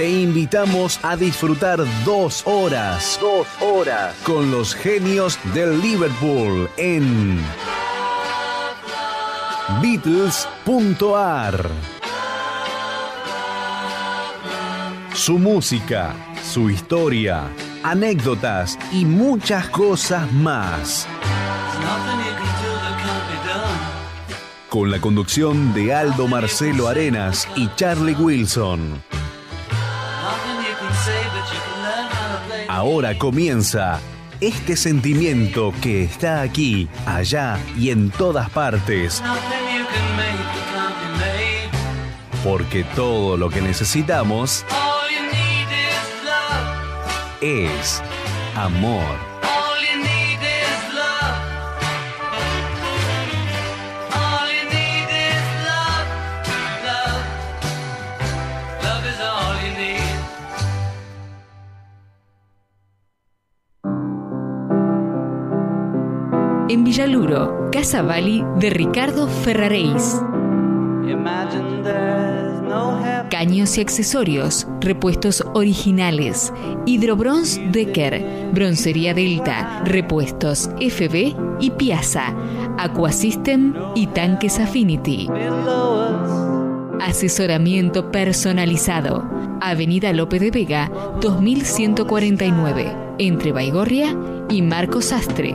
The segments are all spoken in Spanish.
te invitamos a disfrutar dos horas, dos horas con los genios del Liverpool en Beatles.ar. Su música, su historia, anécdotas y muchas cosas más. Con la conducción de Aldo Marcelo Arenas y Charlie Wilson. Ahora comienza este sentimiento que está aquí, allá y en todas partes. Porque todo lo que necesitamos es amor. Villaluro, Casa Bali de Ricardo Ferraréis. Caños y accesorios, repuestos originales, Hidrobronz Decker, Broncería Delta, repuestos FB y Piazza, Aquasystem y Tanques Affinity. Asesoramiento personalizado. Avenida Lope de Vega, 2149, entre Baigorria y Marcos Sastre.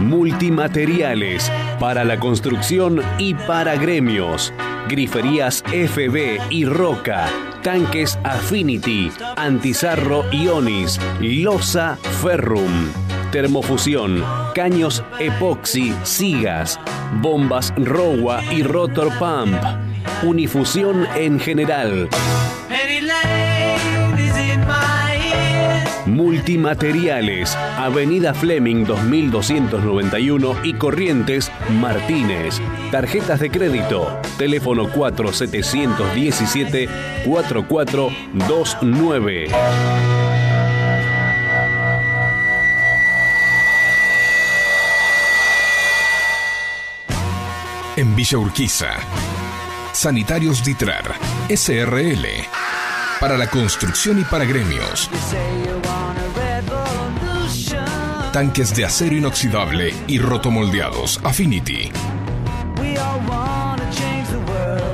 Multimateriales para la construcción y para gremios. Griferías FB y Roca. Tanques Affinity. Antizarro Ionis. Losa Ferrum. Termofusión. Caños Epoxy. Sigas. Bombas Rowa y Rotor Pump. Unifusión en general. Multimateriales, Avenida Fleming 2291 y Corrientes Martínez. Tarjetas de crédito, teléfono 4717-4429. En Villa Urquiza, Sanitarios Ditrar, SRL, para la construcción y para gremios. Tanques de acero inoxidable y rotomoldeados Affinity.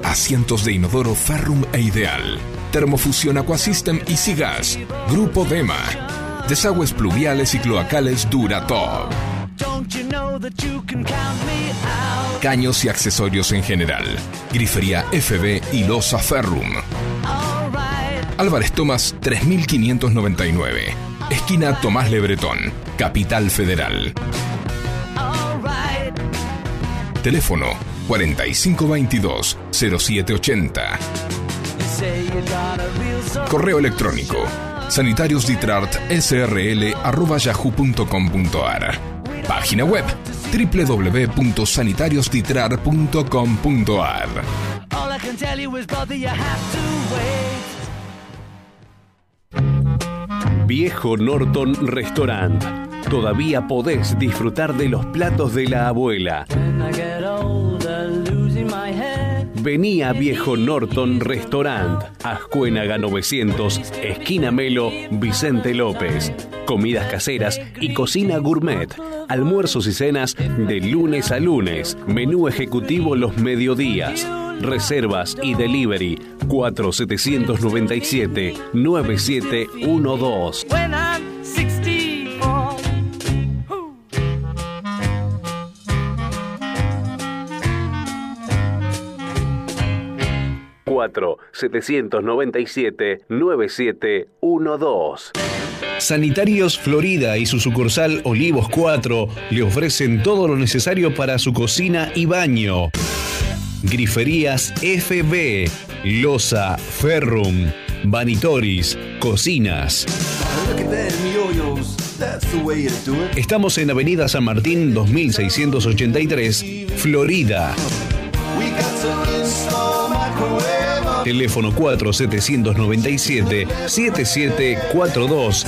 Asientos de inodoro Ferrum e Ideal. Termofusión Aquasystem y Sigas. Grupo Dema. Desagües pluviales y cloacales Duratop. Caños y accesorios en general. Grifería FB y Losa Ferrum. Álvarez Tomás 3599. Esquina Tomás Lebretón, Capital Federal. Teléfono 4522-0780. Correo electrónico sanitariosditrart.srl.yahoo.com.ar Página web www.sanitariosditrar.com.ar Viejo Norton Restaurant. Todavía podés disfrutar de los platos de la abuela. Vení a Viejo Norton Restaurant, Ascuénaga 900, esquina Melo, Vicente López. Comidas caseras y cocina gourmet. Almuerzos y cenas de lunes a lunes. Menú ejecutivo los mediodías. Reservas y delivery 4797 9712. 4 797 9712. Sanitarios Florida y su sucursal Olivos 4 le ofrecen todo lo necesario para su cocina y baño. Griferías FB, Losa, Ferrum, Vanitoris, Cocinas. Estamos en Avenida San Martín 2683, Florida. Teléfono 4797 7742.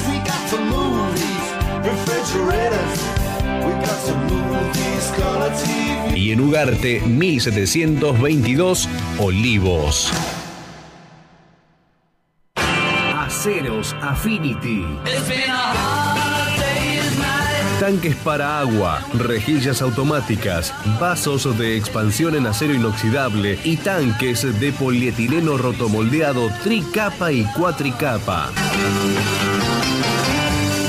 Y en Ugarte 1722, Olivos. Aceros Affinity. Tanques para agua, rejillas automáticas, vasos de expansión en acero inoxidable y tanques de polietileno rotomoldeado tricapa y cuatricapa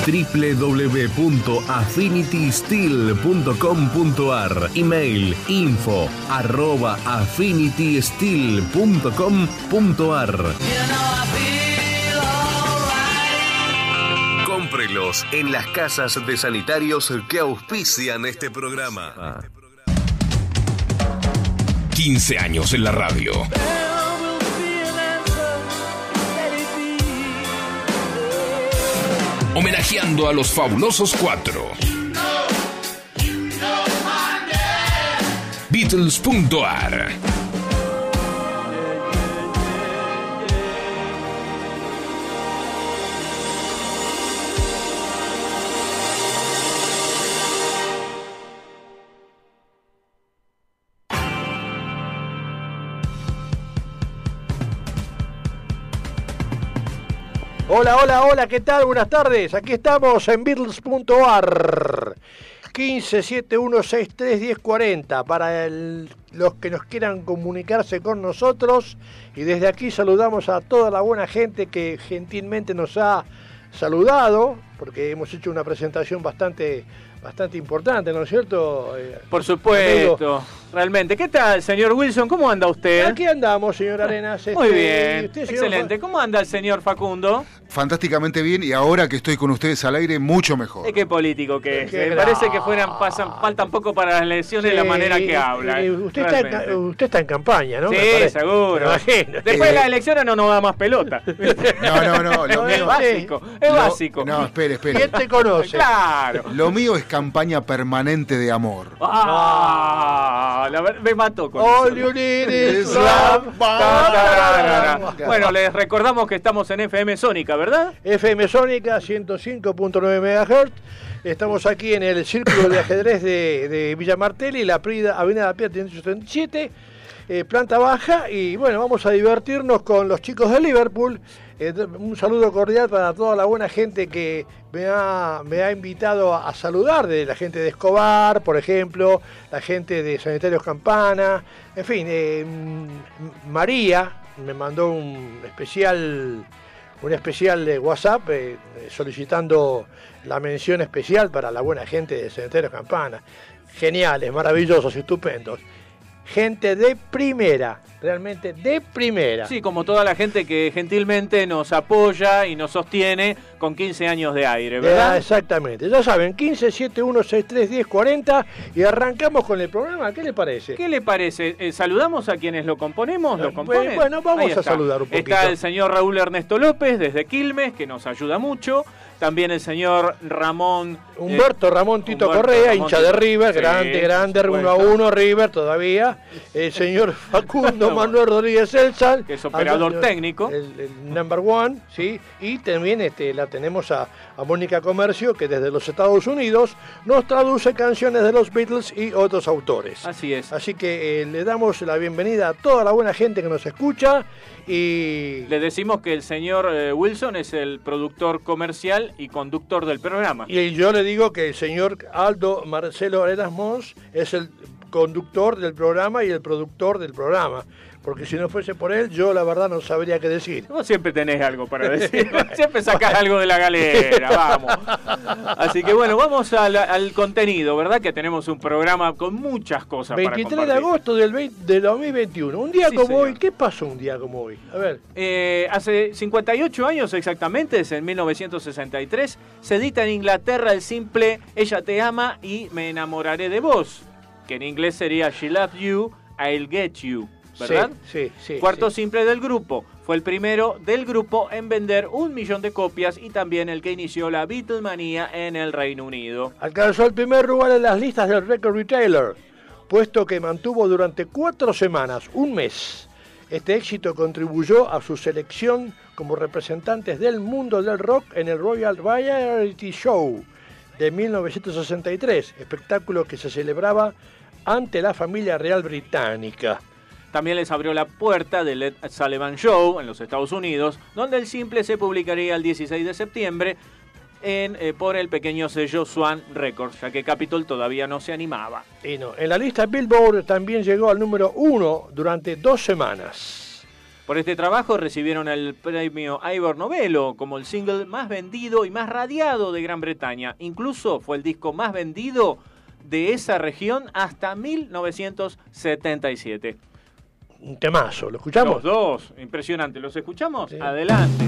www.affinitysteel.com.ar Email info arroba affinitysteel.com.ar Cómprelos en las casas de sanitarios que auspician este programa. 15 años en la radio. Homenajeando a los fabulosos cuatro. Beatles.ar Hola, hola, hola, ¿qué tal? Buenas tardes. Aquí estamos en Beatles.ar. 1571631040 para los que nos quieran comunicarse con nosotros y desde aquí saludamos a toda la buena gente que gentilmente nos ha saludado porque hemos hecho una presentación bastante bastante importante, ¿no es cierto? Eh, Por supuesto, realmente. ¿Qué tal, señor Wilson? ¿Cómo anda usted? Aquí andamos, señor Arenas. Muy Este, bien, usted, señor excelente. ¿Cómo anda el señor Facundo? Fantásticamente bien y ahora que estoy con ustedes al aire, mucho mejor. Eh, qué político que es. Me parece que fueran, pasan, faltan poco para las elecciones Sí, la manera que habla. eh, usted, está en, usted está en campaña, ¿no? Sí, seguro. Después de Eh, las elecciones no nos da más pelota. No, no, no, lo es mío, básico, es lo- básico. No, espere, ¿Quién espere. te conoce? Claro. Lo mío es campaña permanente de amor. Ah, la ver- me mató con All eso. you need is love. Bueno, les recordamos que estamos en FM Sónica, ¿verdad? FM Sónica 105.9 MHz. Estamos aquí en el círculo de ajedrez de, de Villa Martelli, la Prida, Avenida La Piedra 177, eh, planta baja. Y bueno, vamos a divertirnos con los chicos de Liverpool. Eh, un saludo cordial para toda la buena gente que me ha, me ha invitado a, saludar, de la gente de Escobar, por ejemplo, la gente de Sanitarios Campana, en fin, eh, María me mandó un especial un especial de WhatsApp eh, solicitando la mención especial para la buena gente de Cementerio Campana. Geniales, maravillosos, estupendos. Gente de primera, realmente de primera. Sí, como toda la gente que gentilmente nos apoya y nos sostiene con 15 años de aire, Ya, ¿verdad? exactamente. Ya saben, 15 7163 1040 y arrancamos con el programa. ¿Qué le parece? ¿Qué le parece? Eh, ¿Saludamos a quienes lo componemos? ¿Lo Bueno, componen? bueno, vamos a saludar un poquito. Está el señor Raúl Ernesto López desde Quilmes, que nos ayuda mucho. También el señor Ramón... eh, Humberto Ramón Tito Humberto Correa, Ramón hincha de River, Sí, grande, grande, por 1 a supuesto. 1 River todavía. El señor Facundo Manuel Rodríguez Elsan, Que es operador al- técnico. El, el number one, ¿sí? Y también este, la tenemos a, a Mónica Comercio, que desde los Estados Unidos nos traduce canciones de los Beatles y otros autores. Así es. Así que eh, le damos la bienvenida a toda la buena gente que nos escucha y, Le decimos que el señor eh, Wilson es el productor comercial y conductor del programa. y yo le digo que el señor Aldo Marcelo Arenas Mons es el conductor del programa y el productor del programa. Porque si no fuese por él, yo la verdad no sabría qué decir. Vos siempre tenés algo para decir. siempre sacás algo de la galera, vamos. Así que bueno, vamos al, al contenido, ¿verdad? Que tenemos un programa con muchas cosas 23 para de compartir. agosto del, 20 del 2021. Un día Sí, como señor. hoy, ¿qué pasó un día como hoy? A ver. Eh, hace 58 años exactamente, es en 1963, se edita en Inglaterra el simple Ella te ama y me enamoraré de vos, que en inglés sería She Loves You, I'll Get You, ¿verdad? Sí, sí, sí. Cuarto sí. simple del grupo. Fue el primero del grupo en vender un millón de copias y también el que inició la Beatlemanía en el Reino Unido. Alcanzó el primer lugar en las listas del Record Retailer, puesto que mantuvo durante cuatro semanas, un mes. Este éxito contribuyó a su selección como representantes del mundo del rock en el Royal Variety Show de 1963, espectáculo que se celebraba ante la familia real británica. También les abrió la puerta del Ed Sullivan Show en los Estados Unidos, donde el simple se publicaría el 16 de septiembre en, eh, por el pequeño sello Swan Records, ya que Capitol todavía no se animaba. Y no, en la lista Billboard también llegó al número uno durante dos semanas. Por este trabajo recibieron el premio Ivor Novello como el single más vendido y más radiado de Gran Bretaña. Incluso fue el disco más vendido de esa región hasta 1977. Un temazo, ¿lo escuchamos? Los dos, impresionante. ¿Los escuchamos? Adelante.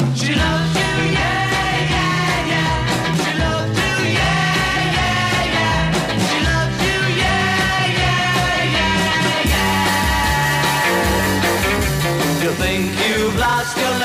You think you've lost your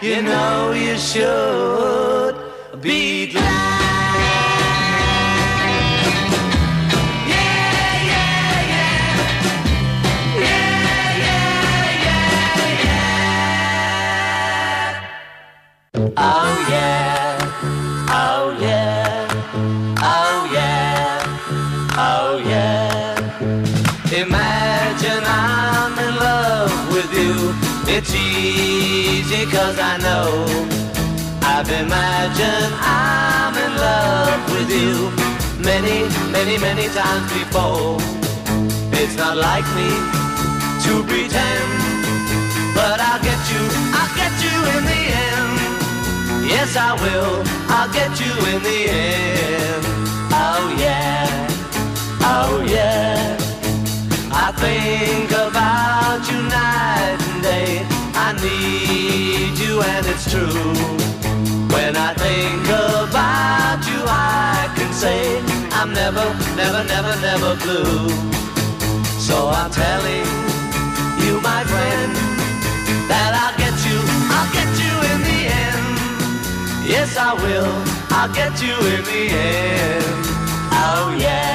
you know you should be glad. Yeah, yeah, yeah. Yeah, yeah, yeah, yeah. Oh yeah, I've I'm in love with you many, many, many times before. It's not like me to pretend, but I'll get you, I'll get you in the end. Yes, I will, I'll get you in the end. Oh yeah, oh yeah. I think about you night and day. I need you and it's true. When I think about you, I can say I'm never, never, never, never blue. So I'm telling you, my friend, that I'll get you, I'll get you in the end. Yes, I will, I'll get you in the end. Oh yeah,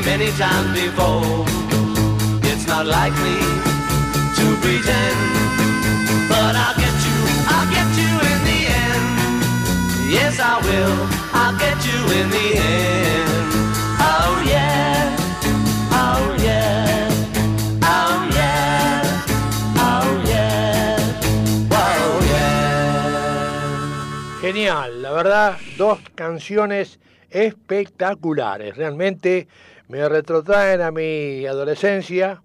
many, times before. It's not like me to pretend. But I'll get you, I'll get you in the end. Yes, I will, I'll get you in the end. Oh yeah, oh yeah, oh yeah, oh yeah, oh yeah. Genial, la verdad, dos canciones espectaculares. Realmente me retrotraen a mi adolescencia.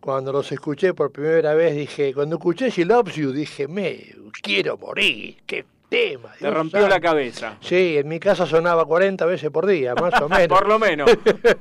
Cuando los escuché por primera vez, dije, cuando escuché She Loves You, dije, me quiero morir, qué tema. Te Dios rompió la cabeza. Sí, en mi casa sonaba 40 veces por día, más o menos. Por lo menos.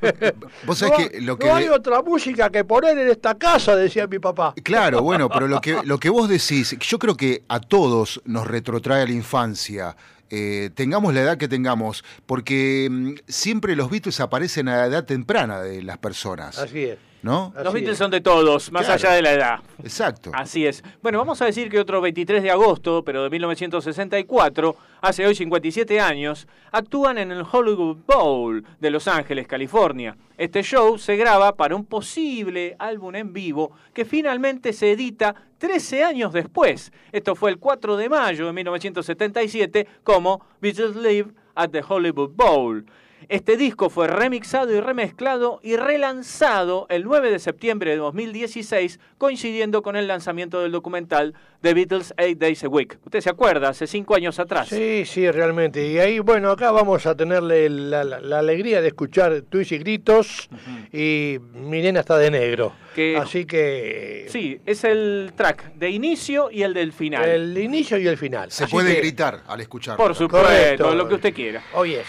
Vos sabés no, que lo que. no hay otra música que poner en esta casa, decía mi papá. Claro, bueno, pero lo que, lo que vos decís, yo creo que a todos nos retrotrae a la infancia. Eh, tengamos la edad que tengamos, porque mm, siempre los Beatles aparecen a la edad temprana de las personas, Así es. ¿No? Así Los Beatles es. son de todos, más Claro. allá de la edad. Exacto. Así es. Bueno, vamos a decir que otro 23 de agosto, pero de 1964, hace hoy 57 años, actúan en el Hollywood Bowl de Los Ángeles, California. Este show se graba para un posible álbum en vivo que finalmente se edita 13 años después. Esto fue el 4 de mayo de 1977 como Beatles Live at the Hollywood Bowl. Este disco fue remixado y remezclado y relanzado el 9 de septiembre de 2016, coincidiendo con el lanzamiento del documental The Beatles Eight Days a Week. ¿Usted se acuerda? Hace cinco años atrás. Sí, sí, realmente. Y ahí, bueno, acá vamos a tenerle la, la- la alegría de escuchar tuits y gritos y mi nena está de negro. Que- Así que Sí, es el track de inicio y el del final. el inicio y el final. Se Así puede que- gritar al escucharlo. Por supuesto, Correcto. lo que usted quiera. Oh, yes.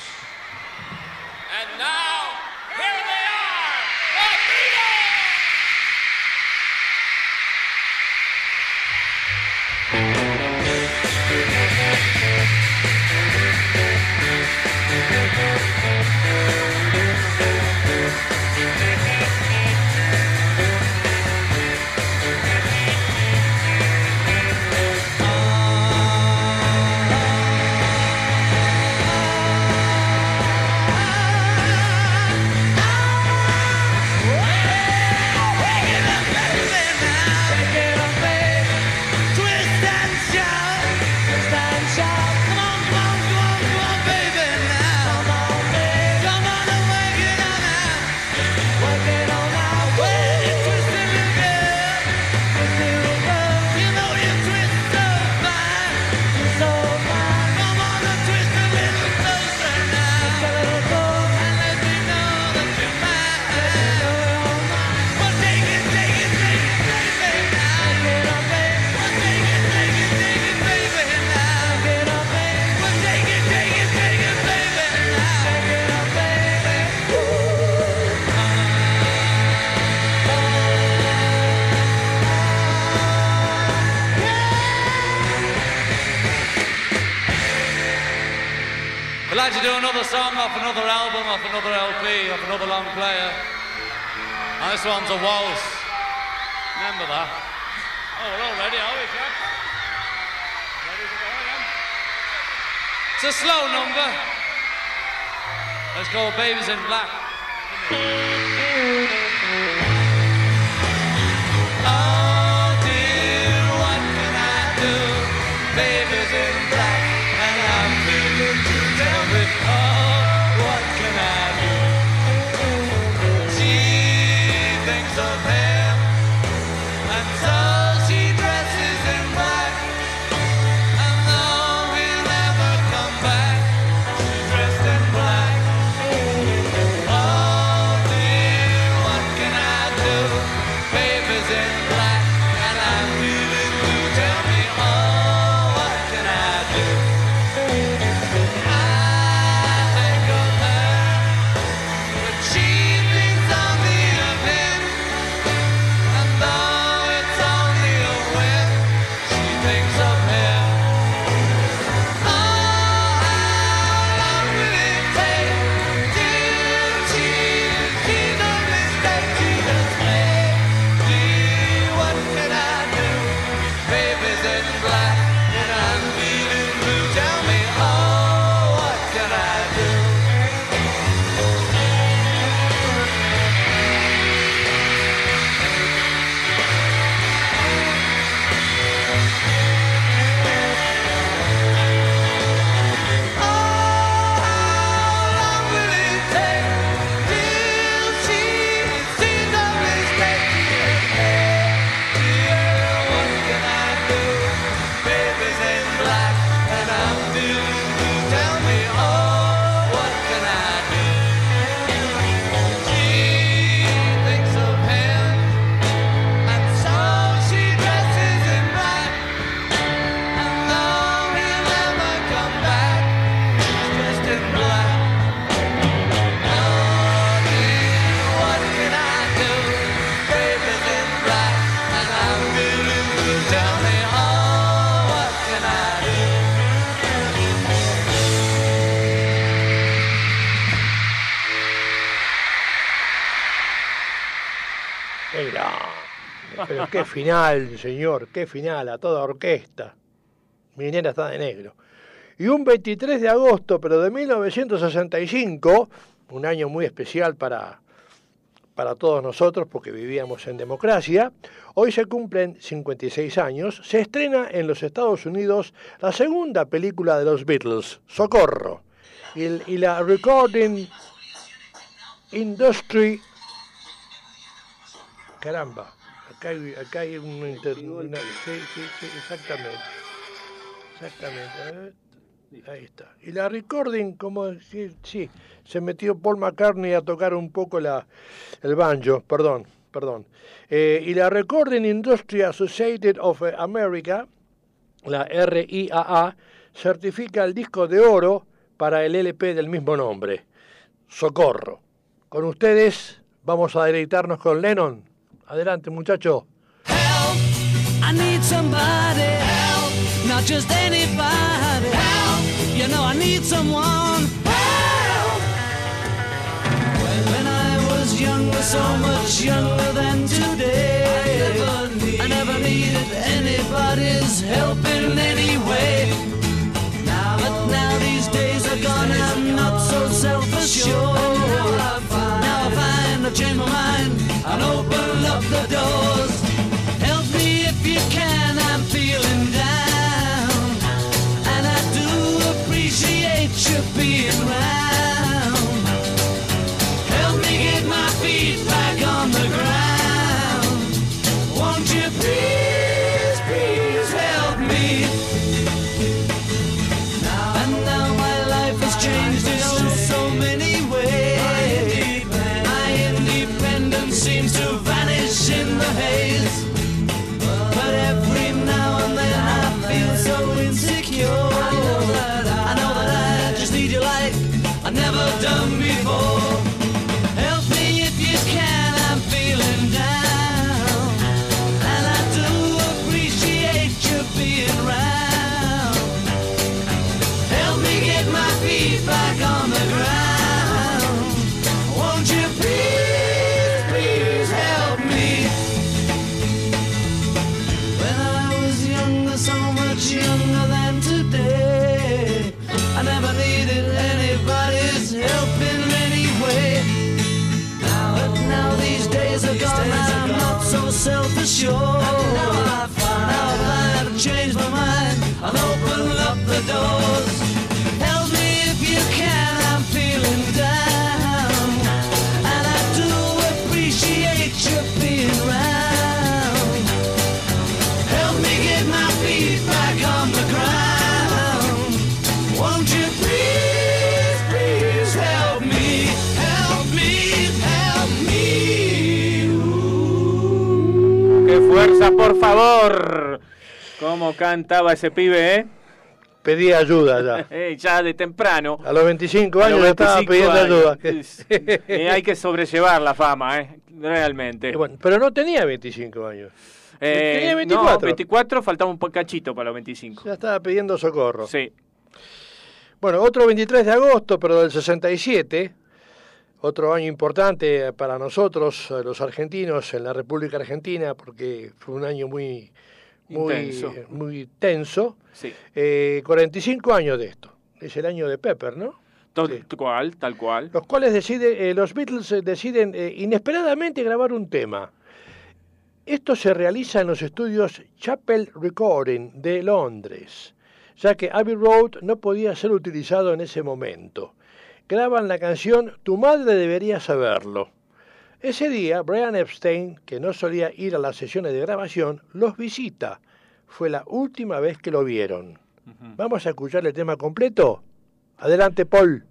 And now, song off another album, off another LP, off another long player. And this one's a waltz. Remember that? Oh, we're all ready, are we, chaps? Ready to go again? It's a slow number. Let's go, Babies in Black. Qué final, señor, qué final, a toda orquesta. Mi nena está de negro. Y un 23 de agosto, pero de 1965, un año muy especial para, para todos nosotros porque vivíamos en democracia, hoy se cumplen 56 años, se estrena en los Estados Unidos la segunda película de los Beatles, Socorro. Y la Recording Industry... Caramba, acá hay, acá hay un... inter- una- sí, sí, sí, exactamente. Exactamente. a ver. Ahí está. Y la recording, como sí, sí, se metió Paul McCartney a tocar un poco la, el banjo, perdón, perdón. Eh, y la Recording Industry Associated of America, la RIAA, certifica el disco de oro para el LP del mismo nombre, Socorro. Con ustedes vamos a deleitarnos con Lennon. Adelante, muchacho. I need somebody help, not just anybody help. You know I need someone help. When, when I was younger, so much younger than today, I never, needed anybody's help in any way. Now, but now these days are gone, I'm not so self-assured. Now I find, I've changed my mind opened the door. Self-assured. ¡Qué fuerza, por favor! ¿Cómo cantaba ese pibe, eh? Pedí ayuda ya. Eh, ya de temprano. A los 25 A años ya estaba 25 pidiendo años. ayuda. Eh, hay que sobrellevar la fama, ¿eh? Realmente. Bueno, pero no tenía 25 años. Eh, tenía No, 24. 24, faltaba un cachito para los 25. Ya estaba pidiendo socorro. Sí. Bueno, otro 23 de agosto, pero del 67, otro año importante para nosotros, eh, los argentinos, en la República Argentina, porque fue un año muy, muy Intenso. muy tenso. Sí. Eh, 45 años de esto. Es el año de Pepper, ¿no? Tal cual, tal cual. Los cuales decide, eh, los Beatles eh, deciden eh, inesperadamente grabar un tema. Esto se realiza en los estudios Chapel Recording de Londres, ya que Abbey Road no podía ser utilizado en ese momento. Graban la canción Tu madre debería saberlo. Ese día, Brian Epstein, que no solía ir a las sesiones de grabación, los visita. Fue la última vez que lo vieron. Vamos a escuchar el tema completo. Adelante, Paul.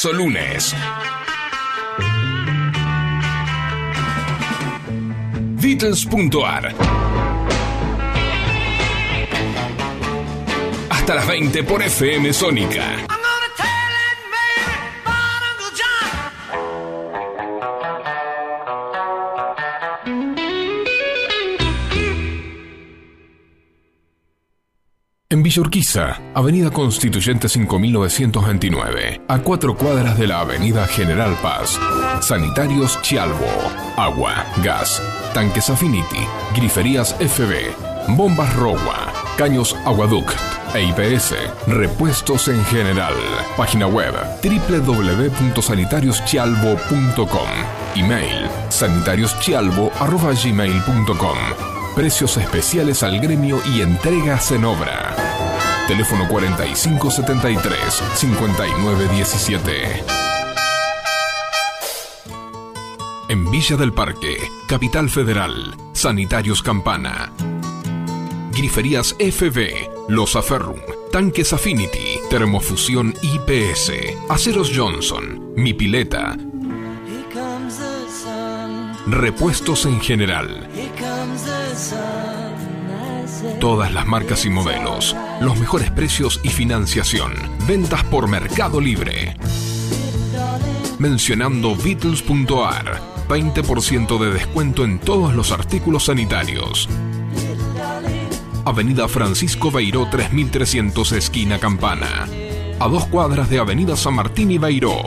Fabuloso lunes. Beatles.ar Hasta las 20 por FM Sónica. En Villa Urquiza, Avenida Constituyente 5929, a cuatro cuadras de la Avenida General Paz. Sanitarios Chialvo, agua, gas, tanques Affinity, griferías FB, bombas Rowa, caños Aguaduct e IPS, repuestos en general. Página web www.sanitarioschialvo.com. Email sanitarioschialvo.gmail.com. Precios especiales al gremio y entregas en obra. Teléfono 4573-5917. En Villa del Parque, Capital Federal, Sanitarios Campana. Griferías FB, Los Aferrum, Tanques Affinity, Termofusión IPS, Aceros Johnson, Mi Pileta, repuestos en general. Todas las marcas y modelos, los mejores precios y financiación. Ventas por Mercado Libre. Mencionando Beatles.ar, 20% de descuento en todos los artículos sanitarios. Avenida Francisco Beiró 3300 esquina Campana. A dos cuadras de Avenida San Martín y Beiró.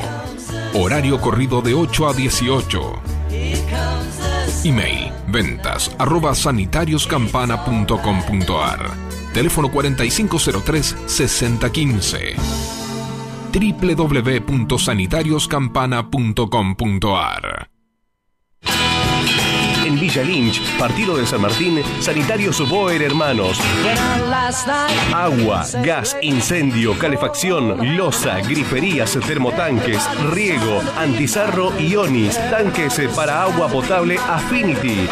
Horario corrido de 8 a 18. Email ventas arroba sanitarioscampana.com.ar Teléfono 4503-6015 www.sanitarioscampana.com.ar En Villa Lynch, partido de San Martín, Sanitarios Boer Hermanos. Agua, gas, incendio, calefacción, losa, griferías, termotanques, riego, antizarro y onis, tanques para agua potable Affinity.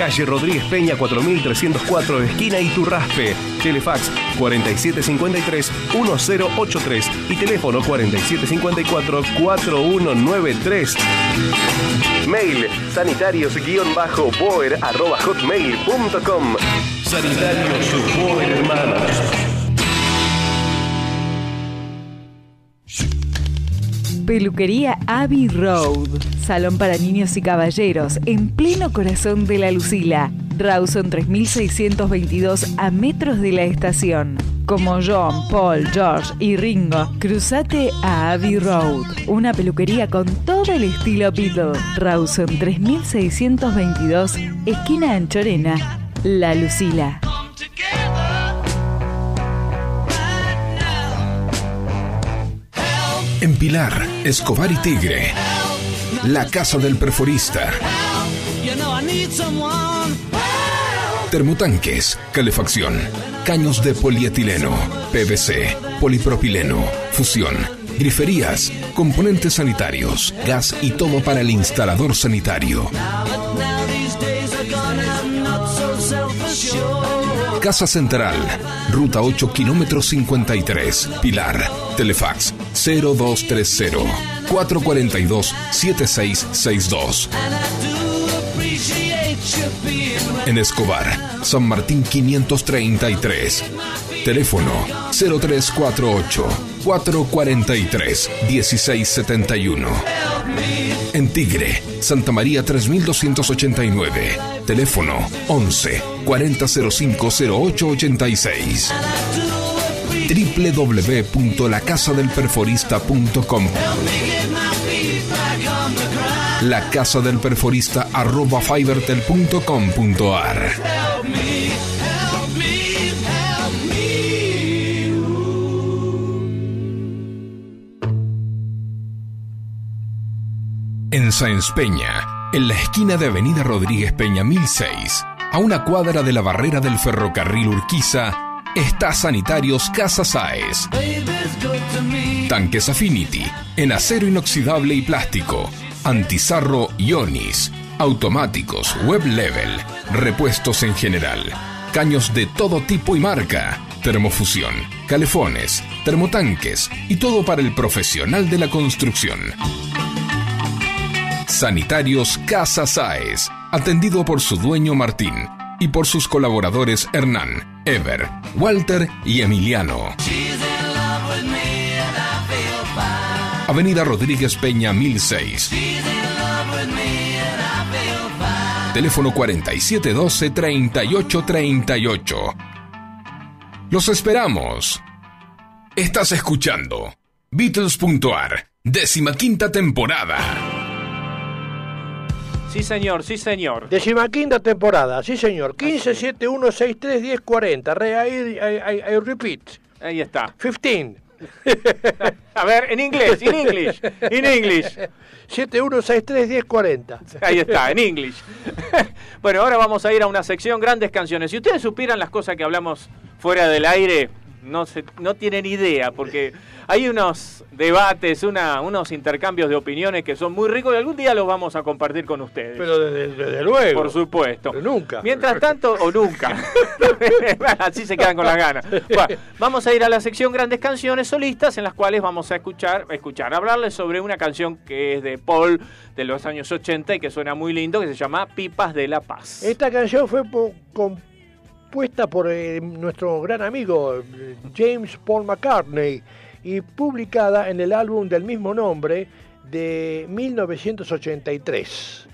Calle Rodríguez Peña 4304, esquina Iturraspe. Telefax 4753-1083 y teléfono 4754-4193. Mail sanitarios-boer arroba. Sanitarios Boer Hermanos. Peluquería Abbey Road. Salón para niños y caballeros en pleno corazón de la Lucila. Rawson 3622 a metros de la estación. Como John, Paul, George y Ringo, cruzate a Abbey Road. Una peluquería con todo el estilo Beatle. Rawson 3622, esquina Anchorena, La Lucila. En Pilar, Escobar y Tigre. La Casa del Perforista. Termotanques, calefacción, caños de polietileno, PVC, polipropileno, fusión, griferías, componentes sanitarios, gas y todo para el instalador sanitario. Casa Central, Ruta 8, kilómetro 53, Pilar. Telefax 0230 442 7662. En Escobar, San Martín 533. Teléfono 0348 443 1671. En Tigre, Santa María 3289. Teléfono 11 4005 0886 www.lacasadelperforista.com La Casa del Perforista arroba fibertel.com.ar Sáenz Peña, en la esquina de Avenida Rodríguez Peña 1006, a una cuadra de la barrera del ferrocarril Urquiza, está Sanitarios Casa Saez. Tanques Affinity, en acero inoxidable y plástico, antizarro Ionis, automáticos, web level, repuestos en general, caños de todo tipo y marca, termofusión, calefones, termotanques y todo para el profesional de la construcción. Sanitarios Casa Saez, atendido por su dueño Martín y por sus colaboradores Hernán, Ever, Walter y Emiliano. Avenida Rodríguez Peña 1006. Teléfono 4712-3838. Los esperamos. Estás escuchando Beatles.ar, décima quinta temporada. Sí, señor, sí, señor. Decimaquinta temporada, sí señor. 15, 7, 1, 6, 3, 10, 40. Re, I, I, I- repeat. Ahí está. 15. A ver, en inglés, en inglés, en inglés. 7, 1, 6, 3, 10, 40. Ahí está, en inglés. bueno, ahora vamos a ir a una sección grandes canciones. Si ustedes supieran las cosas que hablamos fuera del aire, no, se, no tienen idea, porque hay unos debates, una, unos intercambios de opiniones que son muy ricos y algún día los vamos a compartir con ustedes. Pero desde, desde luego. Por supuesto. Pero nunca. Mientras tanto, o nunca. Así se quedan con las ganas. Bueno, vamos a ir a la sección Grandes Canciones Solistas, en las cuales vamos a escuchar, escuchar, hablarles sobre una canción que es de Paul de los años 80 y que suena muy lindo, que se llama Pipas de la Paz. Esta canción fue po- compuesta por eh, nuestro gran amigo eh, James Paul McCartney y publicada en el álbum del mismo nombre de 1983.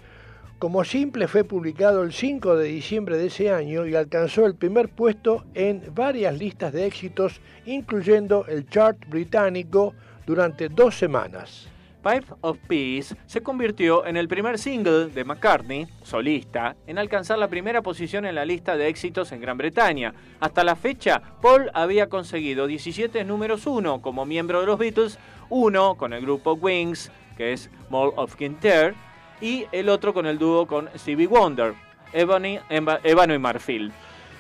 Como simple fue publicado el 5 de diciembre de ese año y alcanzó el primer puesto en varias listas de éxitos, incluyendo el chart británico durante dos semanas. Pipe of Peace se convirtió en el primer single de McCartney, solista, en alcanzar la primera posición en la lista de éxitos en Gran Bretaña. Hasta la fecha, Paul había conseguido 17 números 1 como miembro de los Beatles, uno con el grupo Wings, que es Mall of Kinter, y el otro con el dúo con Stevie Wonder, Ebony, Ébano y Marfil.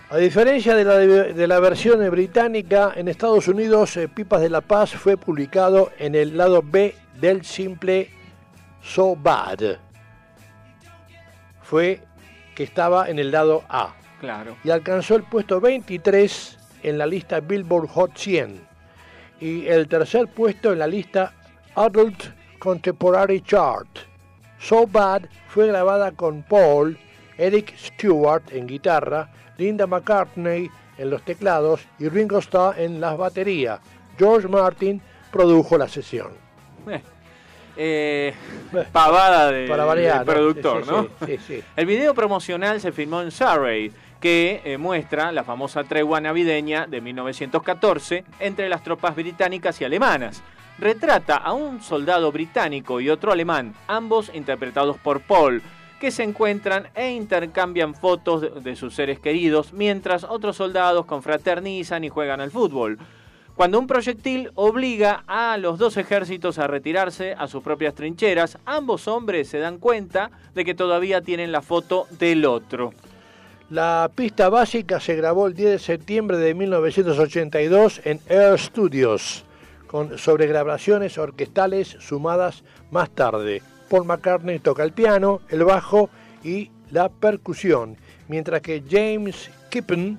A diferencia de la, de la versión británica, en Estados Unidos eh, Pipas de la Paz fue publicado en el lado B del simple So Bad. Fue que estaba en el lado A Claro. y alcanzó el puesto 23 en la lista Billboard Hot 100 y el tercer puesto en la lista Adult Contemporary Chart. So Bad fue grabada con Paul, Eric Stewart en guitarra, Linda McCartney en los teclados y Ringo Starr en las baterías. George Martin produjo la sesión. Eh, eh, pavada de, productor, Sí, sí, ¿no? sí, sí, sí. El video promocional se filmó en Surrey, que eh, muestra la famosa tregua navideña de 1914 entre las tropas británicas y alemanas. Retrata a un soldado británico y otro alemán, ambos interpretados por Paul, que se encuentran e intercambian fotos de, sus seres queridos, mientras otros soldados confraternizan y juegan al fútbol. Cuando un proyectil obliga a los dos ejércitos a retirarse a sus propias trincheras, ambos hombres se dan cuenta de que todavía tienen la foto del otro. La pista básica se grabó el 10 de septiembre de 1982 en Air Studios, con sobregrabaciones orquestales sumadas más tarde. Paul McCartney toca el piano, el bajo y la percusión, mientras que James Kippen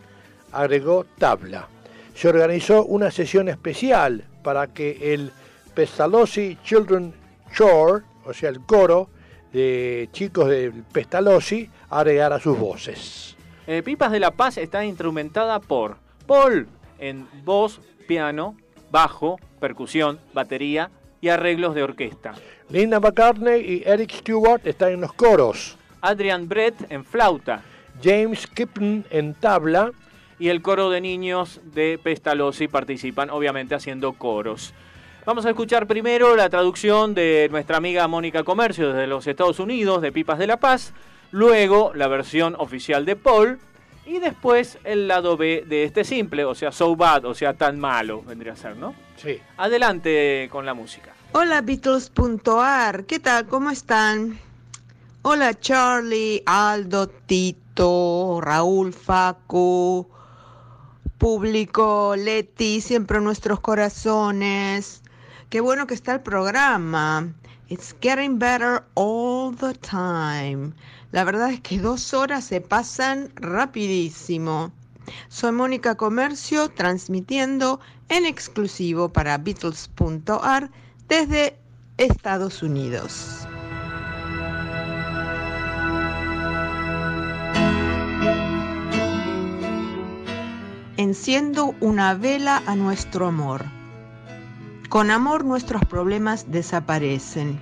agregó tabla. Se organizó una sesión especial para que el Pestalozzi Children Choir, o sea, el coro de chicos del Pestalozzi, agregara sus voces. Eh, Pipas de la Paz está instrumentada por Paul en voz, piano, bajo, percusión, batería y arreglos de orquesta. Linda McCartney y Eric Stewart están en los coros. Adrian Brett en flauta James Kipton en tabla. y el coro de niños de Pestalozzi participan, obviamente haciendo coros. Vamos a escuchar primero la traducción de nuestra amiga Mónica Comercio desde los Estados Unidos de Pipas de la Paz, luego la versión oficial de Paul y después el lado B de este simple, o sea, so bad, o sea, tan malo, vendría a ser, ¿no? Sí. Adelante con la música. Hola Beatles.ar, ¿qué tal? ¿Cómo están? Hola Charlie, Aldo, Tito, Raúl, Facu, público, Leti, siempre nuestros corazones. Qué bueno que está el programa. It's getting better all the time. La verdad es que dos horas se pasan rapidísimo. Soy Mónica Comercio transmitiendo en exclusivo para Beatles.ar desde Estados Unidos. Enciendo una vela a nuestro amor. Con amor nuestros problemas desaparecen.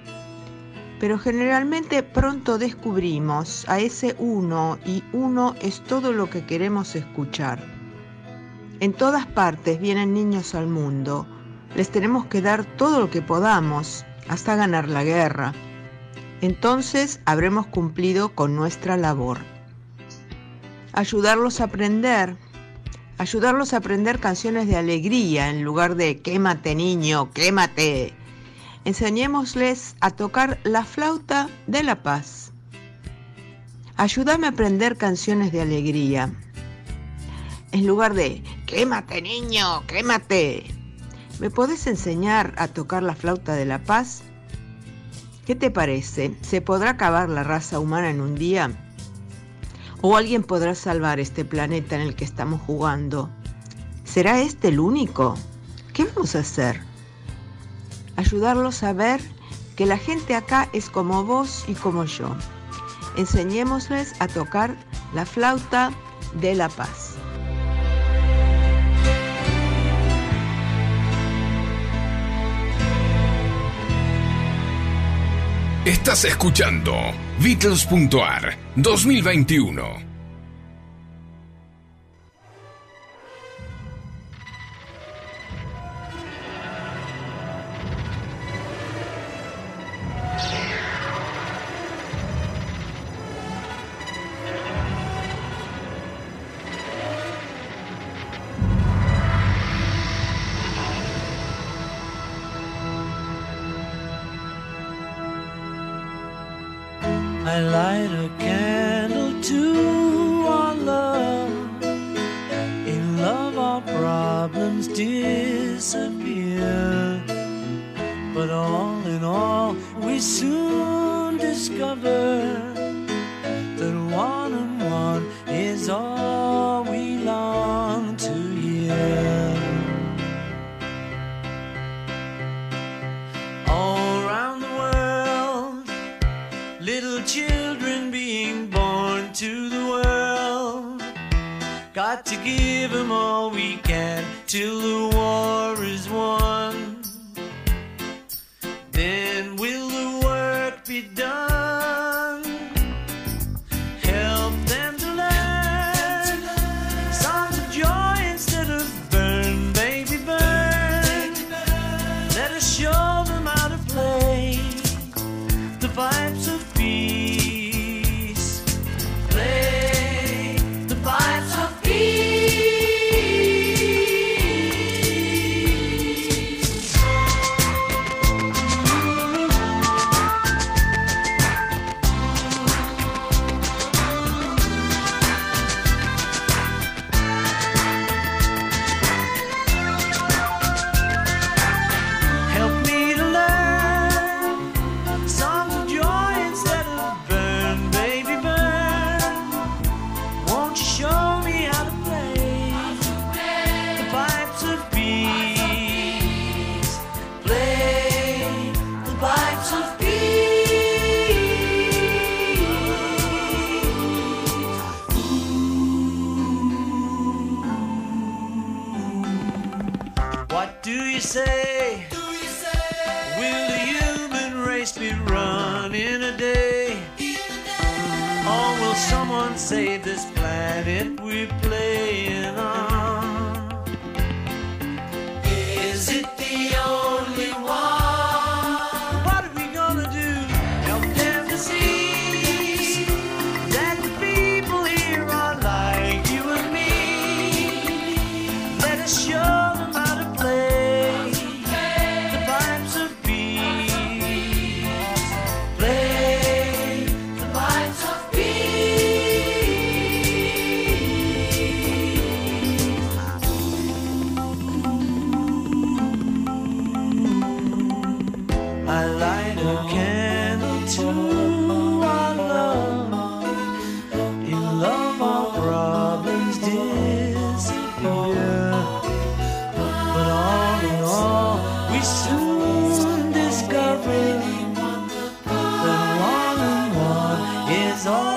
Pero generalmente pronto descubrimos a ese uno y uno es todo lo que queremos escuchar. En todas partes vienen niños al mundo. Les tenemos que dar todo lo que podamos hasta ganar la guerra. Entonces habremos cumplido con nuestra labor. Ayudarlos a aprender. Ayudarlos a aprender canciones de alegría en lugar de quémate niño, quémate. Enseñémosles a tocar la flauta de la paz. Ayúdame a aprender canciones de alegría. En lugar de quémate niño, quémate. ¿Me podés enseñar a tocar la flauta de la paz? ¿Qué te parece? ¿Se podrá acabar la raza humana en un día? ¿O alguien podrá salvar este planeta en el que estamos jugando? ¿Será este el único? ¿Qué vamos a hacer? Ayudarlos a ver que la gente acá es como vos y como yo. Enseñémosles a tocar la flauta de la paz. Estás escuchando Beatles.ar 2021. lives all.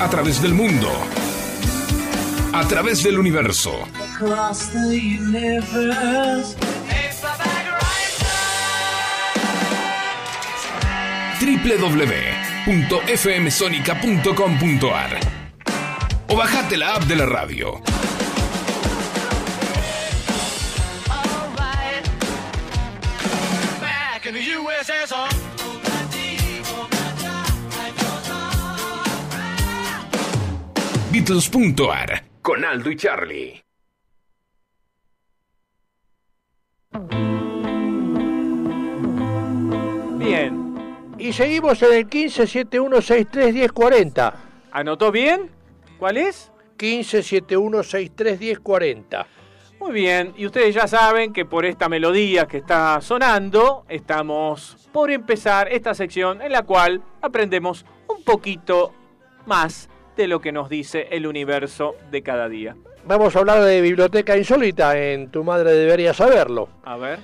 a través del mundo, a través del universo. www.fmsonica.com.ar o bajate la app de la radio. Beatles.ar. Con Aldo y Charlie. Bien. Y seguimos en el 1571631040. ¿Anotó bien? ¿Cuál es? 1571631040. Muy bien, y ustedes ya saben que por esta melodía que está sonando, estamos por empezar esta sección en la cual aprendemos un poquito más de lo que nos dice el universo de cada día. Vamos a hablar de biblioteca insólita en Tu Madre Debería Saberlo. A ver.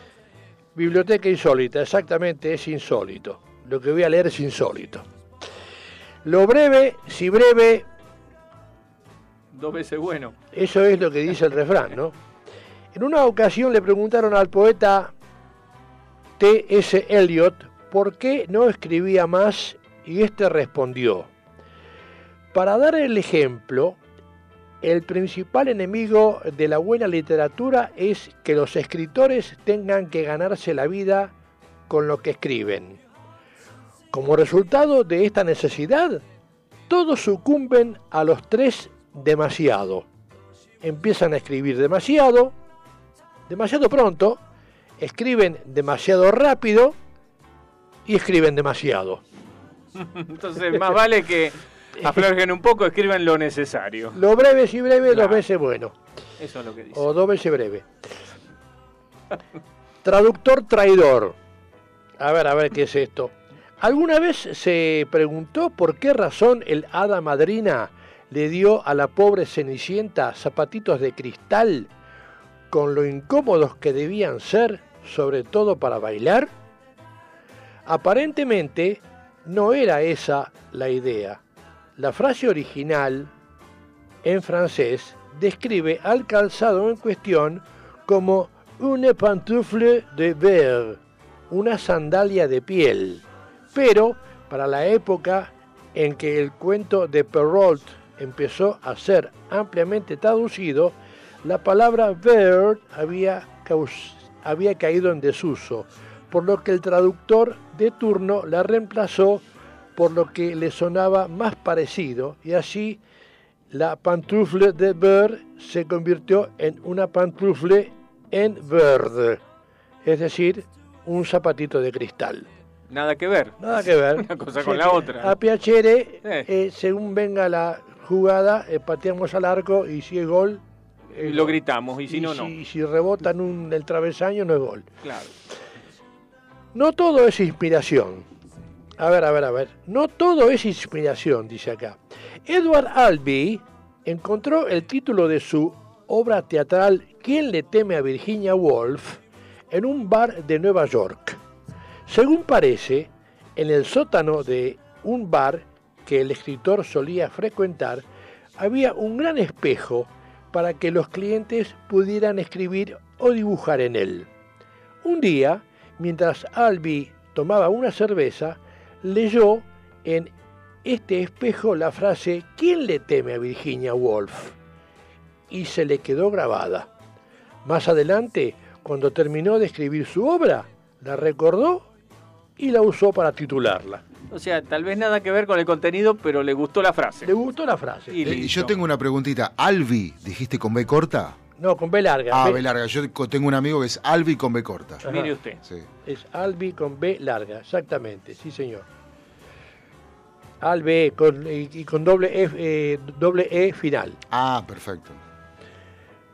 Biblioteca insólita, exactamente es insólito. Lo que voy a leer es insólito. Lo breve, si breve, Dos veces bueno. eso es lo que dice el refrán, ¿no? En una ocasión le preguntaron al poeta T.S. Eliot por qué no escribía más y este respondió, para dar el ejemplo, el principal enemigo de la buena literatura es que los escritores tengan que ganarse la vida con lo que escriben. Como resultado de esta necesidad, todos sucumben a los tres demasiado. Empiezan a escribir demasiado, demasiado pronto, escriben demasiado rápido y escriben demasiado. Entonces, más vale que aflojen un poco, escriban lo necesario. Lo breve si breve, dos veces bueno. Eso es lo que dice. O dos veces breve. Traductor traidor. A ver, a ver qué es esto. ¿Alguna vez se preguntó por qué razón el hada madrina le dio a la pobre Cenicienta zapatitos de cristal con lo incómodos que debían ser, sobre todo para bailar? Aparentemente no era esa la idea. La frase original en francés describe al calzado en cuestión como une pantoufle de verre, una sandalia de piel. Pero para la época en que el cuento de Perrault empezó a ser ampliamente traducido, la palabra verre había, había caído en desuso, por lo que el traductor de turno la reemplazó por lo que le sonaba más parecido y así la pantoufle de beurre se convirtió en una pantoufle en verde, es decir, un zapatito de cristal. Nada que ver. Nada que ver. Una cosa Sí, con la otra. A Piacere, Eh. eh, según venga la jugada, eh, pateamos al arco y si es gol. Y es lo gritamos, y si no, no. Si, si rebota en un, el travesaño, no es gol. Claro. No todo es inspiración. A ver, a ver, a ver. No todo es inspiración, dice acá. Edward Albee encontró el título de su obra teatral ¿Quién le teme a Virginia Woolf? en un bar de Nueva York. Según parece, en el sótano de un bar que el escritor solía frecuentar, había un gran espejo para que los clientes pudieran escribir o dibujar en él. Un día, mientras Albee tomaba una cerveza, leyó en este espejo la frase ¿Quién le teme a Virginia Woolf? y se le quedó grabada. Más adelante, cuando terminó de escribir su obra, la recordó y la usó para titularla. O sea, tal vez nada que ver con el contenido, pero le gustó la frase. Le gustó la frase. Y Eh, y yo tengo una preguntita. Albi, dijiste con B corta. No, con B larga. Ah, B- B larga. Yo tengo un amigo que es Albi con B corta. Ajá. Mire usted. Sí. Es Albi con B larga, exactamente, sí señor. Albi con, y, con doble, F, eh, doble E final. Ah, perfecto.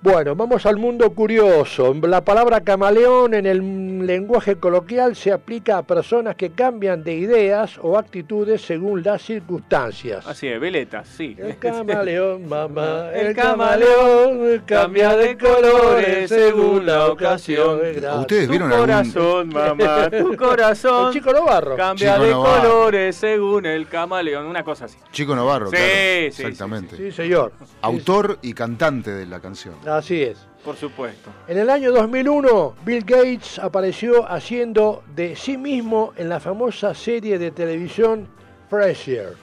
Bueno, vamos al mundo curioso. La palabra camaleón en el lenguaje coloquial se aplica a personas que cambian de ideas o actitudes según las circunstancias. Así es, veletas, sí. El camaleón, mamá, el, El camaleón cambia de colores según la ocasión. ¿Ustedes Tu vieron algún- corazón, mamá, tu corazón. El chico Novarro. Cambia Chico de Novarro. colores según el camaleón, una cosa así. Chico Navarro, Sí, claro. sí, sí, Exactamente. Sí, señor. Autor y cantante de la canción. Así es. Por supuesto. En el año 2001, Bill Gates apareció haciendo de sí mismo en la famosa serie de televisión Frasier.